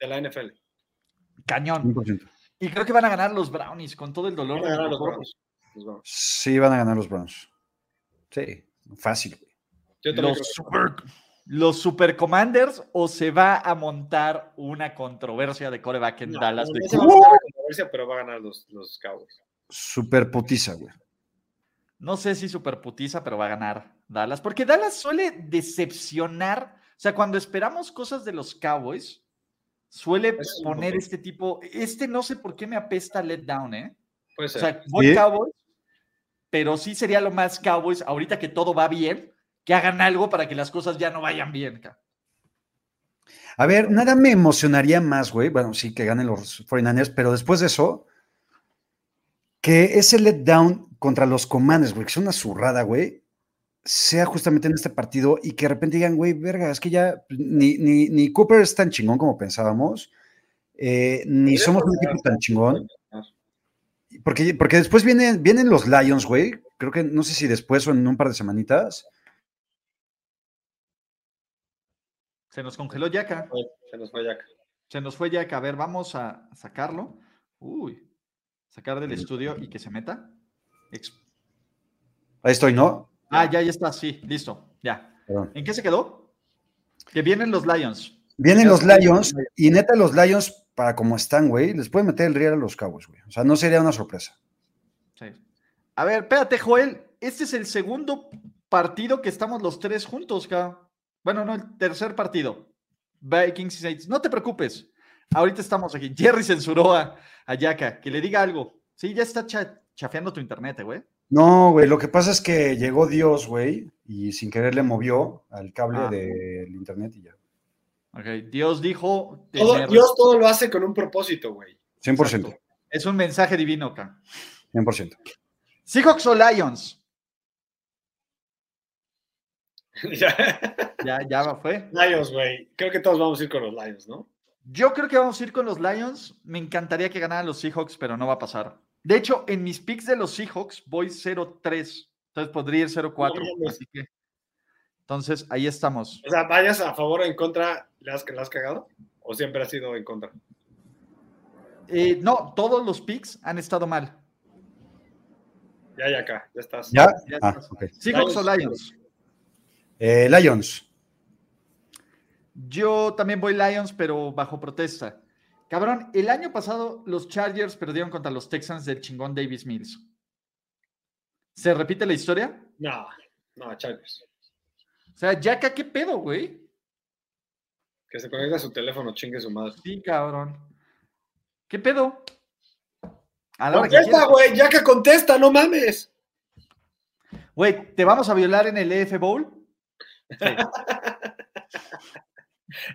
de la NFL. Cañón. 100%. Y creo que van a ganar los Brownies con todo el dolor. Van a de ganar mi los. Browns. Los. Sí, van a ganar los Browns. Sí, fácil, güey. Yo los creo que- super, los super commanders o se va a montar una controversia de coreback en No, Dallas. no, se va a meter en controversia, pero va a ganar los, los Cowboys. Super putiza, güey. No sé si super putiza, pero va a ganar Dallas. Porque Dallas suele decepcionar. O sea, cuando esperamos cosas de los Cowboys, suele Es poner este tipo. Este no sé por qué me apesta let down, ¿eh? Puede O ser. sea, voy Sí. Cowboys, pero sí sería lo más Cowboys, ahorita que todo va bien, que hagan algo para que las cosas ya no vayan bien. A ver, nada me emocionaría más, güey. Bueno, sí, que ganen los 49ers, pero después de eso, que ese letdown contra los Commanders, güey, que es una zurrada, güey, sea justamente en este partido y que de repente digan, güey, verga, es que ya ni, ni, ni Cooper es tan chingón como pensábamos, eh, ni somos un equipo tan chingón. Porque, porque después vienen, vienen los Lions, güey. Creo que no sé si después o en un par de semanitas. Se nos congeló Yaka. Se nos fue Jack. Se nos fue Yaka. A ver, vamos a sacarlo. Uy. Sacar del estudio y que se meta. Ahí estoy, ¿no? Ah, ya, ya está. Sí, listo. Ya. Perdón. ¿En qué se quedó? Que vienen los Lions. Vienen los Lions y neta los Lions, para como están, güey, les pueden meter el real a los Cowboys, güey. O sea, no sería una sorpresa. Sí. A ver, espérate, Joel. Este es el segundo partido que estamos los tres juntos, cabrón. Bueno, no, el tercer partido. Vikings y Saints. No te preocupes. Ahorita estamos aquí. Jerry censuró a, a Yaka. Que le diga algo. Sí, ya está cha- chafeando tu internet, güey. No, güey, lo que pasa es que llegó Dios, güey, y sin querer le movió al cable Ah. del internet y ya. Ok, Dios dijo. Todo- Dios todo lo hace con un propósito, güey. 100%. Exacto. Es un mensaje divino acá. 100%. Seahawks o Lions. Ya. Ya, ya fue. Lions, güey. Creo que todos vamos a ir con los Lions, ¿no? Yo creo que vamos a ir con los Lions. Me encantaría que ganaran los Seahawks, pero no va a pasar. De hecho, en mis picks de los Seahawks voy 0-3. Entonces podría ir 0-4. No mames. así que. Entonces, ahí estamos. O sea, vayas a favor o en contra, ¿le has, le has cagado? ¿O siempre has sido en contra? Eh, no, todos los picks han estado mal. Ya, ya acá, ya estás. ¿Ya? Ya Ah, estás. ok. Seahawks o Lions. Lions. Eh, Lions. Yo también voy Lions, pero bajo protesta. Cabrón, el año pasado los Chargers perdieron contra los Texans del chingón Davis Mills. ¿Se repite la historia? No, no, Chargers. O sea, Yaka, ¿qué pedo, güey? Que se conecte a su teléfono, chingue su madre. Sí, cabrón. ¿Qué pedo? A la Contesta, güey, ya que contesta, no mames. Güey, ¿te vamos a violar en el EF Bowl? Sí,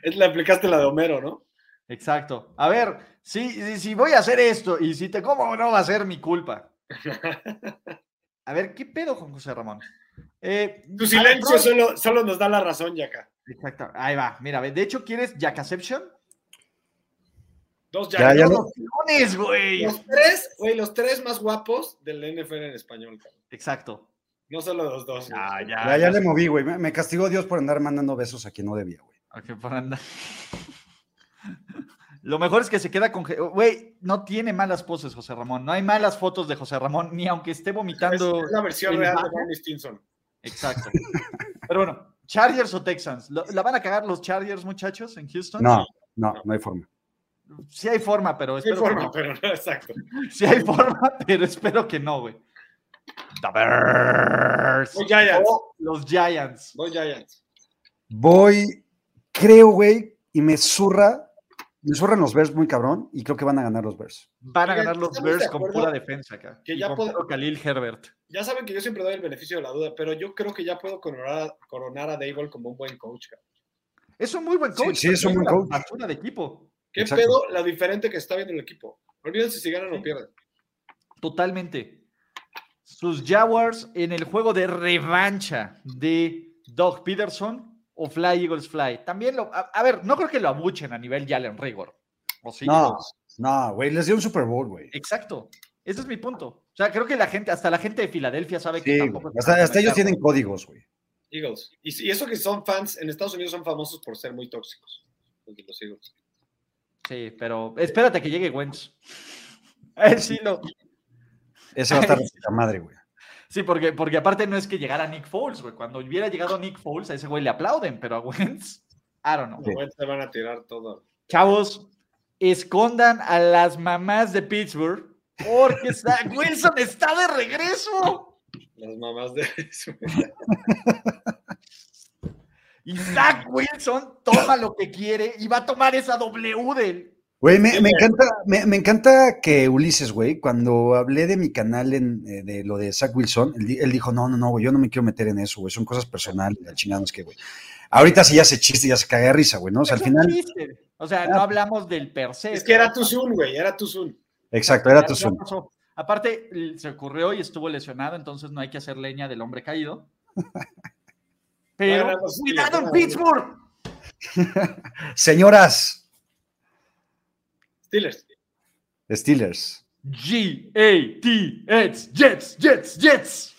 Es, le aplicaste la de Homero, ¿no? exacto. A ver, si, si, si voy a hacer esto y si te como no va a ser mi culpa. A ver, ¿qué pedo, Juan José Ramón? Eh, Tu a silencio ver, solo, solo nos da la razón, Yaka. Exacto. Ahí va. Mira, de hecho, ¿quieres Jackaception? Dos Ya, ya Los güey. Los tres, güey, los tres más guapos del NFL en español, cabrón. Exacto. No solo los dos. güey. Ah, Ya, ya le moví, güey. Me, me castigó Dios por andar mandando besos a quien no debía, güey. Ok, por andar. Lo mejor es que se queda con. Güey, no tiene malas poses, José Ramón. No hay malas fotos de José Ramón, ni aunque esté Es, vomitando. es la versión real de. Barney Stinson. Exacto. Pero bueno, ¿Chargers o Texans? ¿Lo- ¿La van a cagar los Chargers, muchachos, en Houston? No, no, no hay forma. Sí hay forma, pero Sí hay espero que forma, no. pero no, exacto. Sí hay forma, pero espero que no, güey. The Bears. Voy Giants. O los Giants. Voy Giants. Voy, creo, güey, y me zurra, me zurran los Bears muy cabrón, y creo que van a ganar los Bears. Van a ganar los ¿estamos de Bears con pura defensa acá. que y ya con puro Khalil Herbert. Ya saben que yo siempre doy el beneficio de la duda, pero yo creo que ya puedo coronar, coronar a Dable como un buen coach. cabrón. Es un muy buen coach. sí, es un buen coach. basura de equipo. ¿Qué Exacto. pedo la diferente que está viendo el equipo? Olvídense si ganan Sí. o pierden. Totalmente. Sus Jaguars en el juego de revancha de Doug Peterson o Fly Eagles Fly. También lo. A, a ver, no creo que lo abuchen a nivel Jalen Rigor. ¿O sí? No, no, güey, les dio un Super Bowl, güey. Exacto. Ese es mi punto. O sea, creo que la gente, hasta la gente de Filadelfia sabe que Sí, tampoco. güey. Hasta, hasta ellos tienen códigos, güey. Eagles. Y, eso que son fans, en Estados Unidos son famosos por ser muy tóxicos. Los Eagles. Sí, pero espérate que llegue Wentz. Él sí lo. Ese va a estar de puta madre, güey. Sí, porque, porque aparte no es que llegara Nick Foles, güey. Cuando hubiera llegado Nick Foles, a ese güey le aplauden, pero a Wentz, I don't know. Sí. Los te van a tirar todo. Chavos, escondan a las mamás de Pittsburgh porque Zach Wilson está de regreso. Las mamás de Zach Wilson toma lo que quiere y va a tomar esa W del. Güey, me, me encanta, me, me encanta que Ulises, güey, cuando hablé de mi canal en, eh, de lo de Zach Wilson, él, di- él dijo, no, no, no, güey, yo no me quiero meter en eso, güey, son cosas personales, la chingada es que, güey. Ahorita sí ya se chiste, ya se caga de risa, güey, ¿no? O sea, al Es un final, chiste. O sea, no hablamos del per se. Es que era tu Zoom, güey, era tu Zoom. exacto, era tu Zoom. Aparte, se ocurrió y estuvo lesionado, entonces no hay que hacer leña del hombre caído. Pero, Steelers, cuidado en. Pittsburgh. Señoras, Steelers. Steelers. G-A-T-S, Jets, Jets, Jets.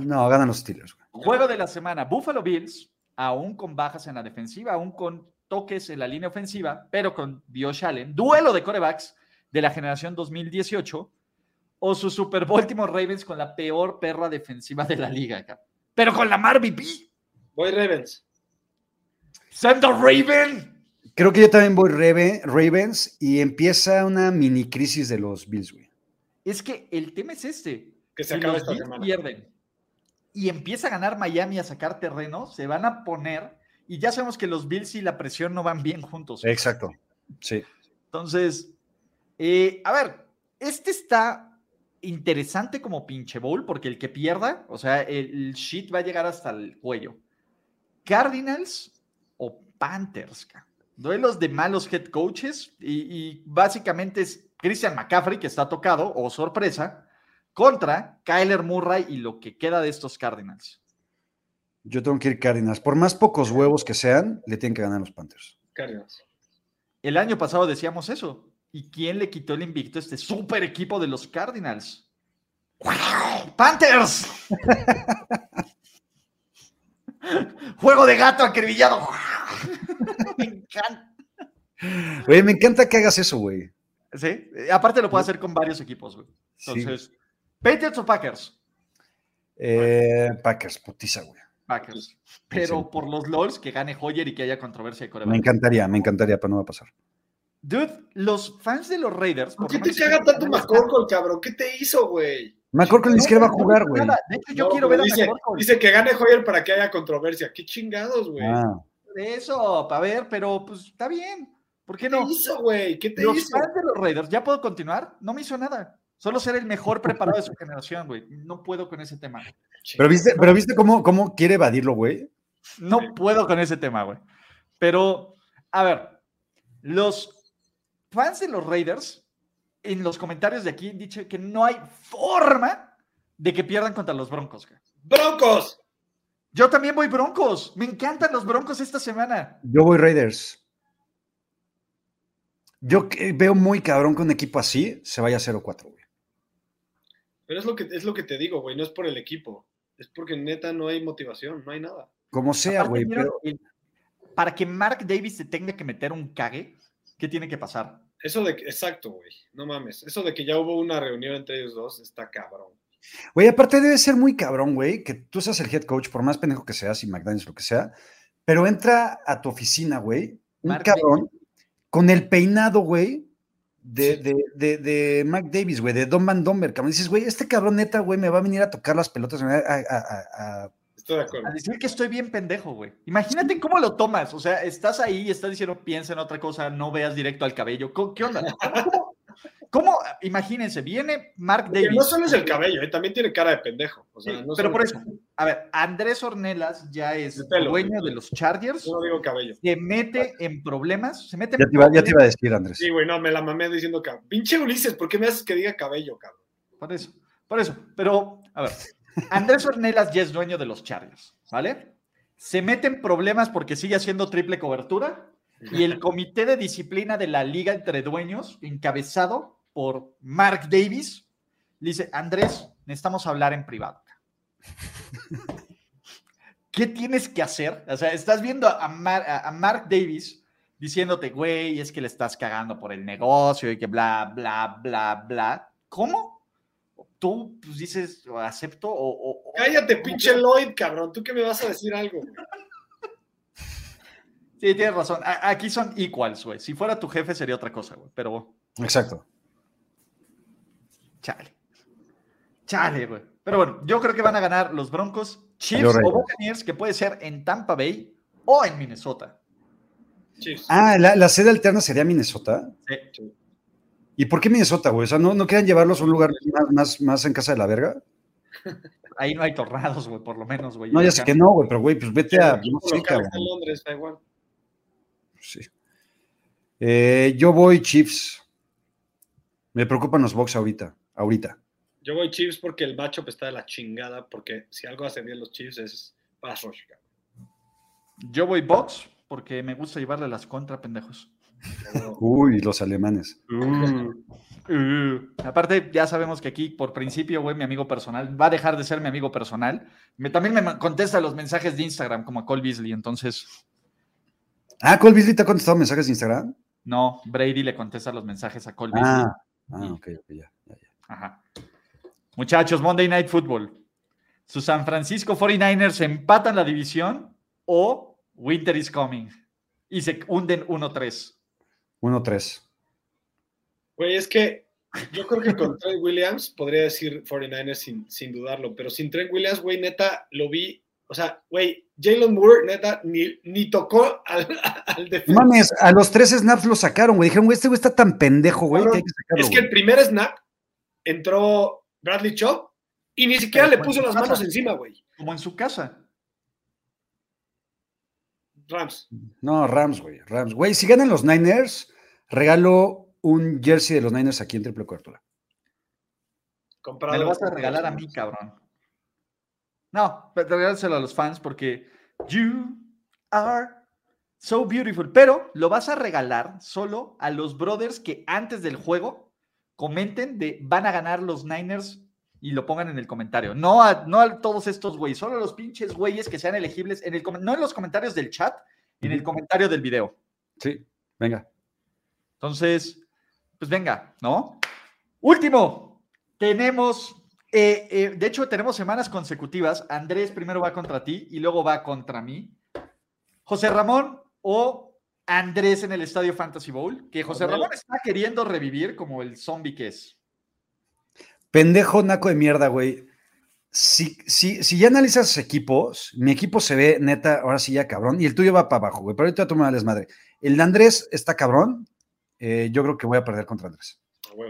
No, ganan los Steelers. Juego de la semana, Buffalo Bills, aún con bajas en la defensiva, aún con toques en la línea ofensiva, pero con Josh Allen, duelo de corebacks de la generación 2018, o su Super Baltimore Ravens con la peor perra defensiva de la liga acá. Pero con la VP. Voy Ravens. ¡Send the Raven! Creo que yo también voy Rave- Ravens y empieza una mini crisis de los Bills, güey. Es que el tema es este. Que se si acaba los esta Bills semana. pierden y empieza a ganar Miami a sacar terreno, se van a poner. Y ya sabemos que los Bills y la presión no van bien juntos. Exacto. Sí. Entonces, eh, a ver, este está interesante como pinche bowl, porque el que pierda, o sea, el, el shit va a llegar hasta el cuello. Cardinals o Panthers. Duelos de malos head coaches, y, y básicamente es Christian McCaffrey, que está tocado, o sorpresa, contra Kyler Murray y lo que queda de estos Cardinals. Yo tengo que ir Cardinals. Por más pocos huevos que sean, le tienen que ganar los Panthers. Cardinals. El año pasado decíamos eso. ¿Y quién le quitó el invicto a este super equipo de los Cardinals? ¡Panthers! Juego de gato acribillado. Me encanta. Güey, me encanta que hagas eso, güey. Sí, aparte lo puedo hacer con varios equipos, güey. Sí. Entonces, ¿Patriots o Packers? Eh, Packers, putiza, güey. Packers. Pero Sí. por los LOLs, que gane Hoyer y que haya controversia de coreback. Me encantaría, me encantaría, pero no va a pasar. Dude, los fans de los Raiders. ¿Por qué te caga tanto McCorkle, cabrón? ¿Qué te hizo, güey? McCorkle ni siquiera va a jugar, güey. nada. De hecho, yo No, quiero ver a dice, McCorkle. dice que gane Hoyer para que haya controversia. ¿Qué chingados, güey? Ah, Eso, a ver, pero pues está bien. ¿Por qué ¿Qué no? te hizo, güey? ¿Qué te Los hizo? fans de los Raiders, ¿ya puedo continuar? No me hizo nada. Solo ser el mejor preparado de su generación, güey. No puedo con ese tema. pero viste, pero viste cómo, cómo quiere evadirlo, güey. No puedo con ese tema, güey. Pero, a ver, los fans de los Raiders, en los comentarios de aquí, han dicho que no hay forma de que pierdan contra los Broncos. güey. ¡Broncos! Yo también voy Broncos. Me encantan los Broncos esta semana. Yo voy Raiders. Yo veo muy cabrón que un equipo así se vaya a 0-4, güey. Pero es lo que, es lo que te digo, güey. No es por el equipo. Es porque neta no hay motivación, no hay nada. Como sea, Aparte, güey. ¿vieron Pero para que Mark Davis se tenga que meter un cague, ¿qué tiene que pasar? Eso de que, exacto, güey. No mames. Eso de que ya hubo una reunión entre ellos dos está cabrón. Güey, aparte debe ser muy cabrón, güey, que tú seas el head coach, por más pendejo que seas y McDaniels lo que sea, pero entra a tu oficina, güey, un Mark cabrón con el peinado, güey, de, de, de, de Mark Davis, güey, de Don Van Domber, cabrón. Dices, güey, este cabrón neta, güey, me va a venir a tocar las pelotas, me va a, a- a- a- Estoy de acuerdo. A decir que estoy bien pendejo, güey. Imagínate cómo lo tomas. O sea, estás ahí y estás diciendo, piensa en otra cosa, no veas directo al cabello. ¿Cómo- ¿Qué onda? ¿Cómo, cómo-? Imagínense, viene Mark Porque Davis. no solo es el cabello, eh, también tiene cara de pendejo. O sea, Sí, no pero por eso, a ver, Andrés Ornelas ya es pelo. dueño de los Chargers, Yo no digo cabello. se mete en problemas, se mete en Ya te, iba, ya te iba a decir, Andrés. Sí, güey, no, me la mamé diciendo cabello. Pinche Ulises, ¿por qué me haces que diga cabello, cabrón? Por eso, por eso. Pero, a ver, Andrés Ornelas ya es dueño de los Chargers, ¿vale? Se mete en problemas porque sigue haciendo triple cobertura y el comité de disciplina de la liga entre dueños, encabezado por Mark Davis, le dice, Andrés, necesitamos hablar en privado. ¿Qué tienes que hacer? O sea, estás viendo a, Mar- a- a Mark Davis diciéndote, güey, es que le estás cagando por el negocio y que bla, bla, bla, bla. ¿Cómo? Tú pues, dices, "Lo acepto o... Cállate, ¿cómo pinche que- Lloyd, cabrón. ¿Tú qué me vas a decir algo? Sí, tienes razón. A- Aquí son equals, güey. Si fuera tu jefe sería otra cosa, güey. Pero, Exacto. Chale. Chale, güey. Pero bueno, yo creo que van a ganar los Broncos, Chiefs o. Buccaneers, que puede ser en Tampa Bay o en Minnesota. Chiefs. Ah, la, la sede alterna sería Minnesota. Sí. ¿Y por qué Minnesota, güey? O sea, ¿no, no quieren llevarlos a un lugar más, más, más en casa de la verga? Ahí no hay tornados, güey, por lo menos, güey. No, ya sé que no, güey, pero güey, pues vete a. No sé, en Londres, da igual. Sí. Eh, yo voy Chiefs. Me preocupan los Bucks ahorita. Ahorita. Yo voy Chiefs porque el matchup está de la chingada, porque si algo hacen bien los Chiefs es pass rush. Yo voy Box porque me gusta llevarle las contra, pendejos. Uy, los alemanes. Uh, aparte, ya sabemos que aquí, por principio, güey, mi amigo personal va a dejar de ser mi amigo personal. Me, también me contesta los mensajes de Instagram, como a Cole Beasley. Entonces, Ah, Cole Beasley te ha contestado mensajes de Instagram. no, Brady le contesta los mensajes a Cole Beasley. Ah, ah, ok, ok, ya. Ajá. Muchachos, Monday Night Football. Sus San Francisco 49ers empatan la división o Winter is Coming y se hunden 1-3. 1-3. Güey, es que yo creo que con Trent Williams podría decir 49ers sin, sin dudarlo, pero sin Trent Williams, güey, neta, lo vi. O sea, güey, Jalen Moore, neta, ni, ni tocó al, al No defensa. Mames, a los tres snaps lo sacaron, güey. Dijeron, güey, este güey está tan pendejo, güey, que hay que sacarlo. Es que el primer snap entró Bradley Chubb y ni siquiera Pero le puso las manos encima, güey. Como en su casa. Rams. No, Rams, güey. Rams. Güey, si ganan los Niners, regalo un jersey de los Niners aquí en triple cobertura. Comprado. Me lo vas a regalar a mí, cabrón. No, pero regálaselo a los fans porque you are so beautiful. Pero lo vas a regalar solo a los brothers que antes del juego comenten de van a ganar los Niners y lo pongan en el comentario. No a, no a todos estos güeyes, solo a los pinches güeyes que sean elegibles en el no en los comentarios del chat, en el comentario del video. Sí, venga. Entonces, pues venga, ¿no? Último, tenemos, eh, eh, de hecho tenemos semanas consecutivas. Andrés primero va contra ti y luego va contra mí. José Ramón o Andrés en el Estadio Fantasy Bowl, que José. Ramón está queriendo revivir como el zombie que es. Pendejo naco de mierda, güey. Si, si, si ya analizas equipos, mi equipo se ve neta, ahora sí ya cabrón, y el tuyo va para abajo, güey. Pero ahorita tú me vales madre. El de Andrés está cabrón. eh, yo creo que voy a perder contra Andrés.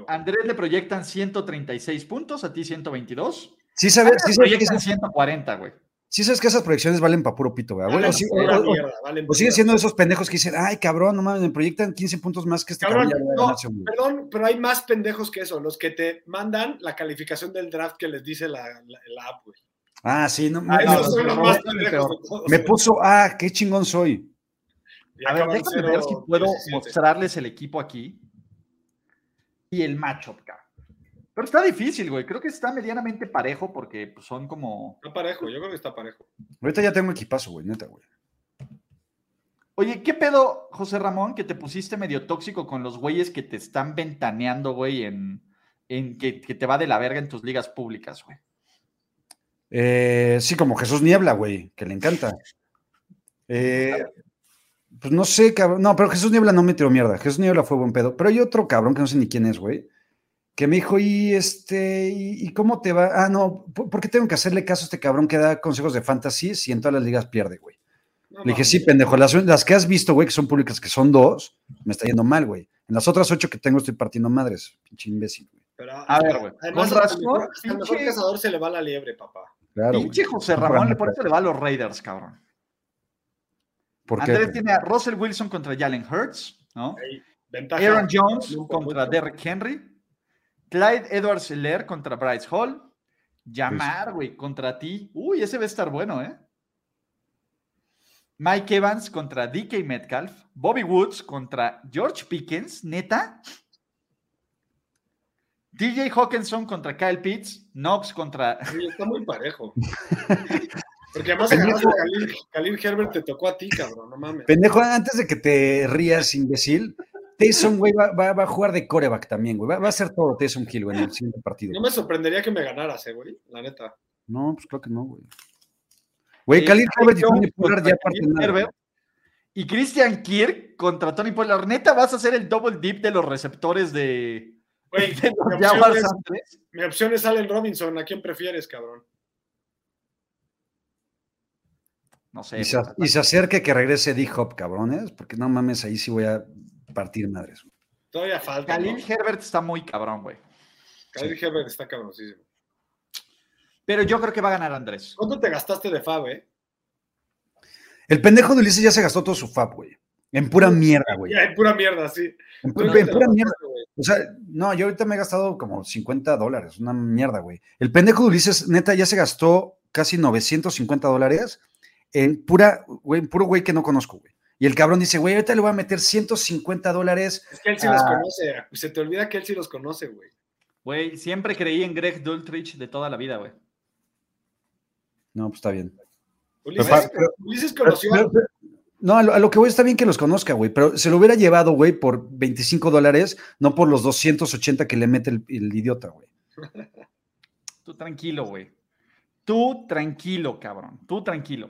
A. Andrés le proyectan 136 puntos, a ti 122. Sí A sabes, mí sí proyectan esas, 140, güey. Sí sabes que esas proyecciones valen para puro pito, güey. O, sí- o- pura o- mierda, valen o sigue pura siendo esos pendejos que dicen, ay, cabrón, no mames, me proyectan 15 puntos más que este Cabrón, cabrón. ya voy a no, ganar, sí, güey". perdón, pero hay más pendejos que eso, los que te mandan la calificación del draft que les dice la, la, la app, güey. Ah, sí, no, más todos. me puso, ah, qué chingón soy. A ver, déjame ver si 0, puedo 17. mostrarles el equipo aquí. Y el matchup, cabrón. Pero está difícil, güey. Creo que está medianamente parejo porque pues, son como. Está parejo, yo creo que está parejo. Ahorita ya tengo equipazo, güey, neta, güey. Oye, ¿qué pedo, José Ramón, que te pusiste medio tóxico con los güeyes que te están ventaneando, güey, en, en que, que te va de la verga en tus ligas públicas, güey? Eh, sí, como Jesús Niebla, güey, que le encanta. Eh, pues no sé, cabrón. No, pero Jesús Niebla no me tiró mierda. Jesús Niebla fue buen pedo. Pero hay otro cabrón que no sé ni quién es, güey. Que me dijo, y este, y, cómo te va? Ah, no, ¿por, qué tengo que hacerle caso a este cabrón que da consejos de fantasy si en todas las ligas pierde, güey? No, Le dije, sí, pendejo, las, las que has visto, güey, que son públicas, que son dos, me está yendo mal, güey. En las otras ocho que tengo estoy partiendo madres, pinche imbécil, güey. Pero, A ver, güey. Además, Con razón, el el mejor pinche- cazador se le va la liebre, papá. Claro, Pinche güey. José Ramón, por eso le va a los Raiders, cabrón. ¿Por qué? Andrés tiene a Russell Wilson contra Jalen Hurts, ¿no? Ventaja. Aaron Jones contra. Derrick Henry. Clyde Edwards Hilaire contra Bryce Hall. Llamar, güey, contra ti. Uy, ese va a estar bueno, ¿eh? Mike Evans contra DK Metcalf. Bobby Woods contra George Pickens, neta. DJ Hawkinson contra Kyle Pitts. Knox contra. Oye, está muy parejo. Porque además agarraste a Khalil, Khalil Herbert te tocó a ti, cabrón, no mames. Pendejo, antes de que te rías, imbécil, Taysom, güey, va, va- va a jugar de coreback también, güey. Va, va a hacer todo Taysom Hill, güey, en el siguiente partido. No me sorprendería que me ganaras, eh, güey, la neta. No, pues creo que no, güey. Güey, Khalil Herbert y Tony Pollard ya parten. Y Christian Kirk contra Tony Pollard. Neta, vas a hacer el double dip de los receptores de, Güey, de mi opción, es, mi opción es Allen Robinson. ¿A quién prefieres, cabrón? No sé. Y se, y se acerque que regrese D-Hop, cabrones, porque no mames, ahí sí voy a partir madres. güey. Todavía falta. Khalil ¿no? Herbert está muy cabrón, güey. Khalil Herbert está cabroncísimo. Pero yo creo que va a ganar Andrés. ¿Cuánto te gastaste de Fab, eh? El pendejo de Ulises ya se gastó todo su FAP, güey. En pura mierda, güey. Ya, en pura mierda, sí. En, pu- ¿Cuánto en pura mierda. güey? O sea, no, yo ahorita me he gastado como 50 dólares, una mierda, güey. El pendejo de Ulises, neta, ya se gastó casi 950 dólares en pura, güey, en puro güey que no conozco, güey. Y el cabrón dice, güey, ahorita le voy a meter 150 dólares. Es que él sí los conoce. Se te olvida que él sí los conoce, güey. Güey, siempre creí en Greg Dultrich de toda la vida, güey. No, pues está bien. Ulises, Pero- pero- Ulises conoció Pero- pero- no, a lo, a lo que voy está bien que los conozca, güey, pero se lo hubiera llevado, güey, por 25 dólares, no por los 280 que le mete el, el idiota, güey. Tú tranquilo, güey. Tú tranquilo, cabrón. Tú tranquilo.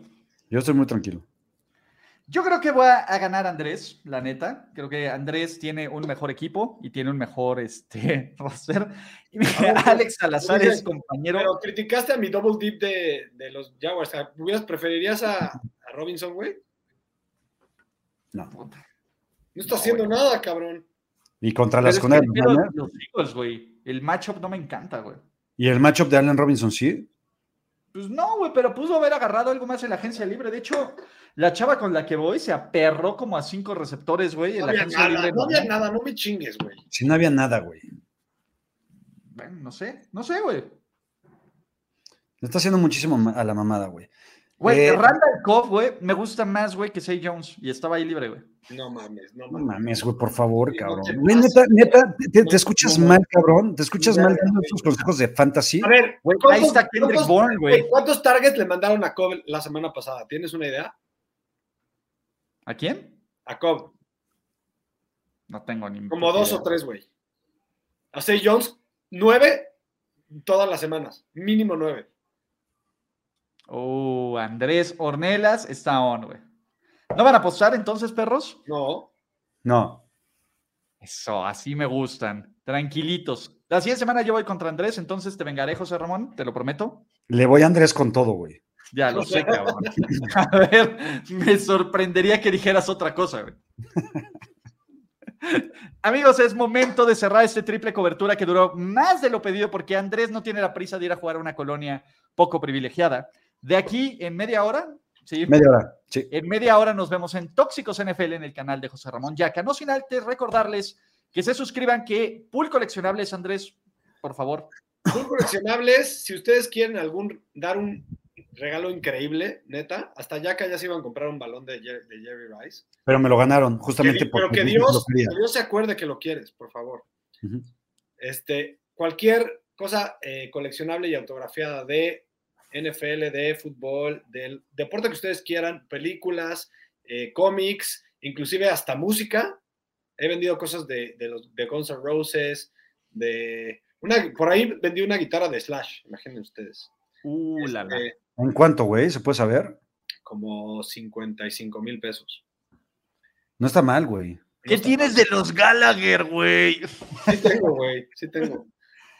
Yo estoy muy tranquilo. Yo creo que voy a, a ganar Andrés, la neta. Creo que Andrés tiene un mejor equipo y tiene un mejor este, roster. Y mira, Alex Salazar es compañero. Pero criticaste a mi double dip de, de los Jaguars. ¿Hubieras- ¿Preferirías a, a Robinson, güey? No. No está haciendo nada, cabrón. Y contra las con de los Eagles, güey. El matchup no me encanta, güey. Y el matchup de Allen Robinson, sí. Pues no, güey, pero pudo haber agarrado algo más en la agencia libre. De hecho, la chava con la que voy se aperró como a cinco receptores, güey, No había nada, libre. no había ¿no? nada, no me chingues, güey. Sí, no había nada, güey. Bueno, no sé, no sé, güey. Le está haciendo muchísimo a la mamada, güey. Güey, Eh, Randall Cobb, güey, me gusta más, güey, que Say Jones. Y estaba ahí libre, güey. No mames, no No mames. mames, güey, por favor, Sí, cabrón. Güey, neta, neta, te, te escuchas no, mal, cabrón. Te escuchas mal dando esos consejos de fantasy. A ver, Güey, ¿cuántos- ahí está Kendrick Bourne, güey. ¿Cuántos targets le mandaron a Cobb la semana pasada? ¿Tienes una idea? ¿A quién? A Cobb. No tengo ni. Como dos idea. o tres, güey. A Say Jones, nueve todas las semanas. Mínimo nueve. Oh, Andrés Ornelas está on, güey. ¿No van a apostar entonces, perros? No. No. Eso, así me gustan. Tranquilitos. La siguiente semana yo voy contra Andrés, entonces te vengaré, José Ramón, te lo prometo. Le voy a Andrés con todo, güey. Ya lo sé, cabrón. A ver, me sorprendería que dijeras otra cosa, güey. Amigos, es momento de cerrar este triple cobertura que duró más de lo pedido porque Andrés no tiene la prisa de ir a jugar a una colonia poco privilegiada. De aquí en media hora, sí, Media hora. Sí. en media hora nos vemos en Tóxicos NFL en el canal de José Ramón Yaca. No sin antes recordarles que se suscriban, que Pool Coleccionables, Andrés, por favor. Son coleccionables. Si ustedes quieren algún dar un regalo increíble, neta, hasta Yaka ya se iban a comprar un balón de, Jer- de Jerry Rice. Pero me lo ganaron, Que justamente di- pero que Dios, quería. que Dios se acuerde que lo quieres, por favor. Este, cualquier cosa eh, coleccionable y autografiada de NFL, de fútbol, del deporte que ustedes quieran, películas, eh, cómics, inclusive hasta música. He vendido cosas de, de los de Guns N' Roses, de una, por ahí vendí una guitarra de Slash, imaginen ustedes. Uh, la, la. ¿En cuánto, güey? ¿Se puede saber? como 55 mil pesos. No está mal, güey. ¿Qué tienes de los Gallagher, güey? Sí tengo, güey, sí tengo.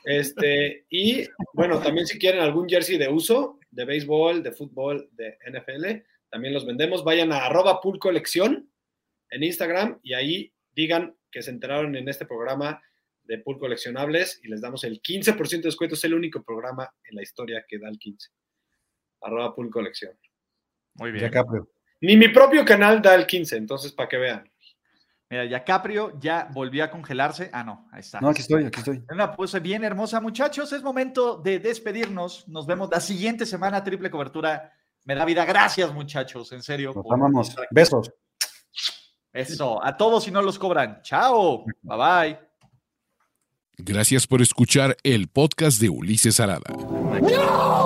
Este, y bueno, también si quieren algún jersey de uso, de béisbol, de fútbol, de NFL, también los vendemos. Vayan a arroba pool colección en Instagram y ahí digan que se enteraron en este programa de pool coleccionables y les damos el 15% de descuento. Es el único programa en la historia que da el 15. Arroba pool colección. Muy Ya Caprio. Ni mi propio canal da el 15, entonces para que vean. Mira, ya Caprio ya volvió a congelarse. Ah, no, ahí está. No, aquí estoy, aquí estoy. Una pose bien hermosa, muchachos. Es momento de despedirnos. Nos vemos la siguiente semana, triple cobertura. Me da vida. Gracias, muchachos. En serio. Nos amamos. Besos. Eso. A todos si no los cobran. Chao. Bye bye. Gracias por escuchar el podcast de Ulises Arada. No!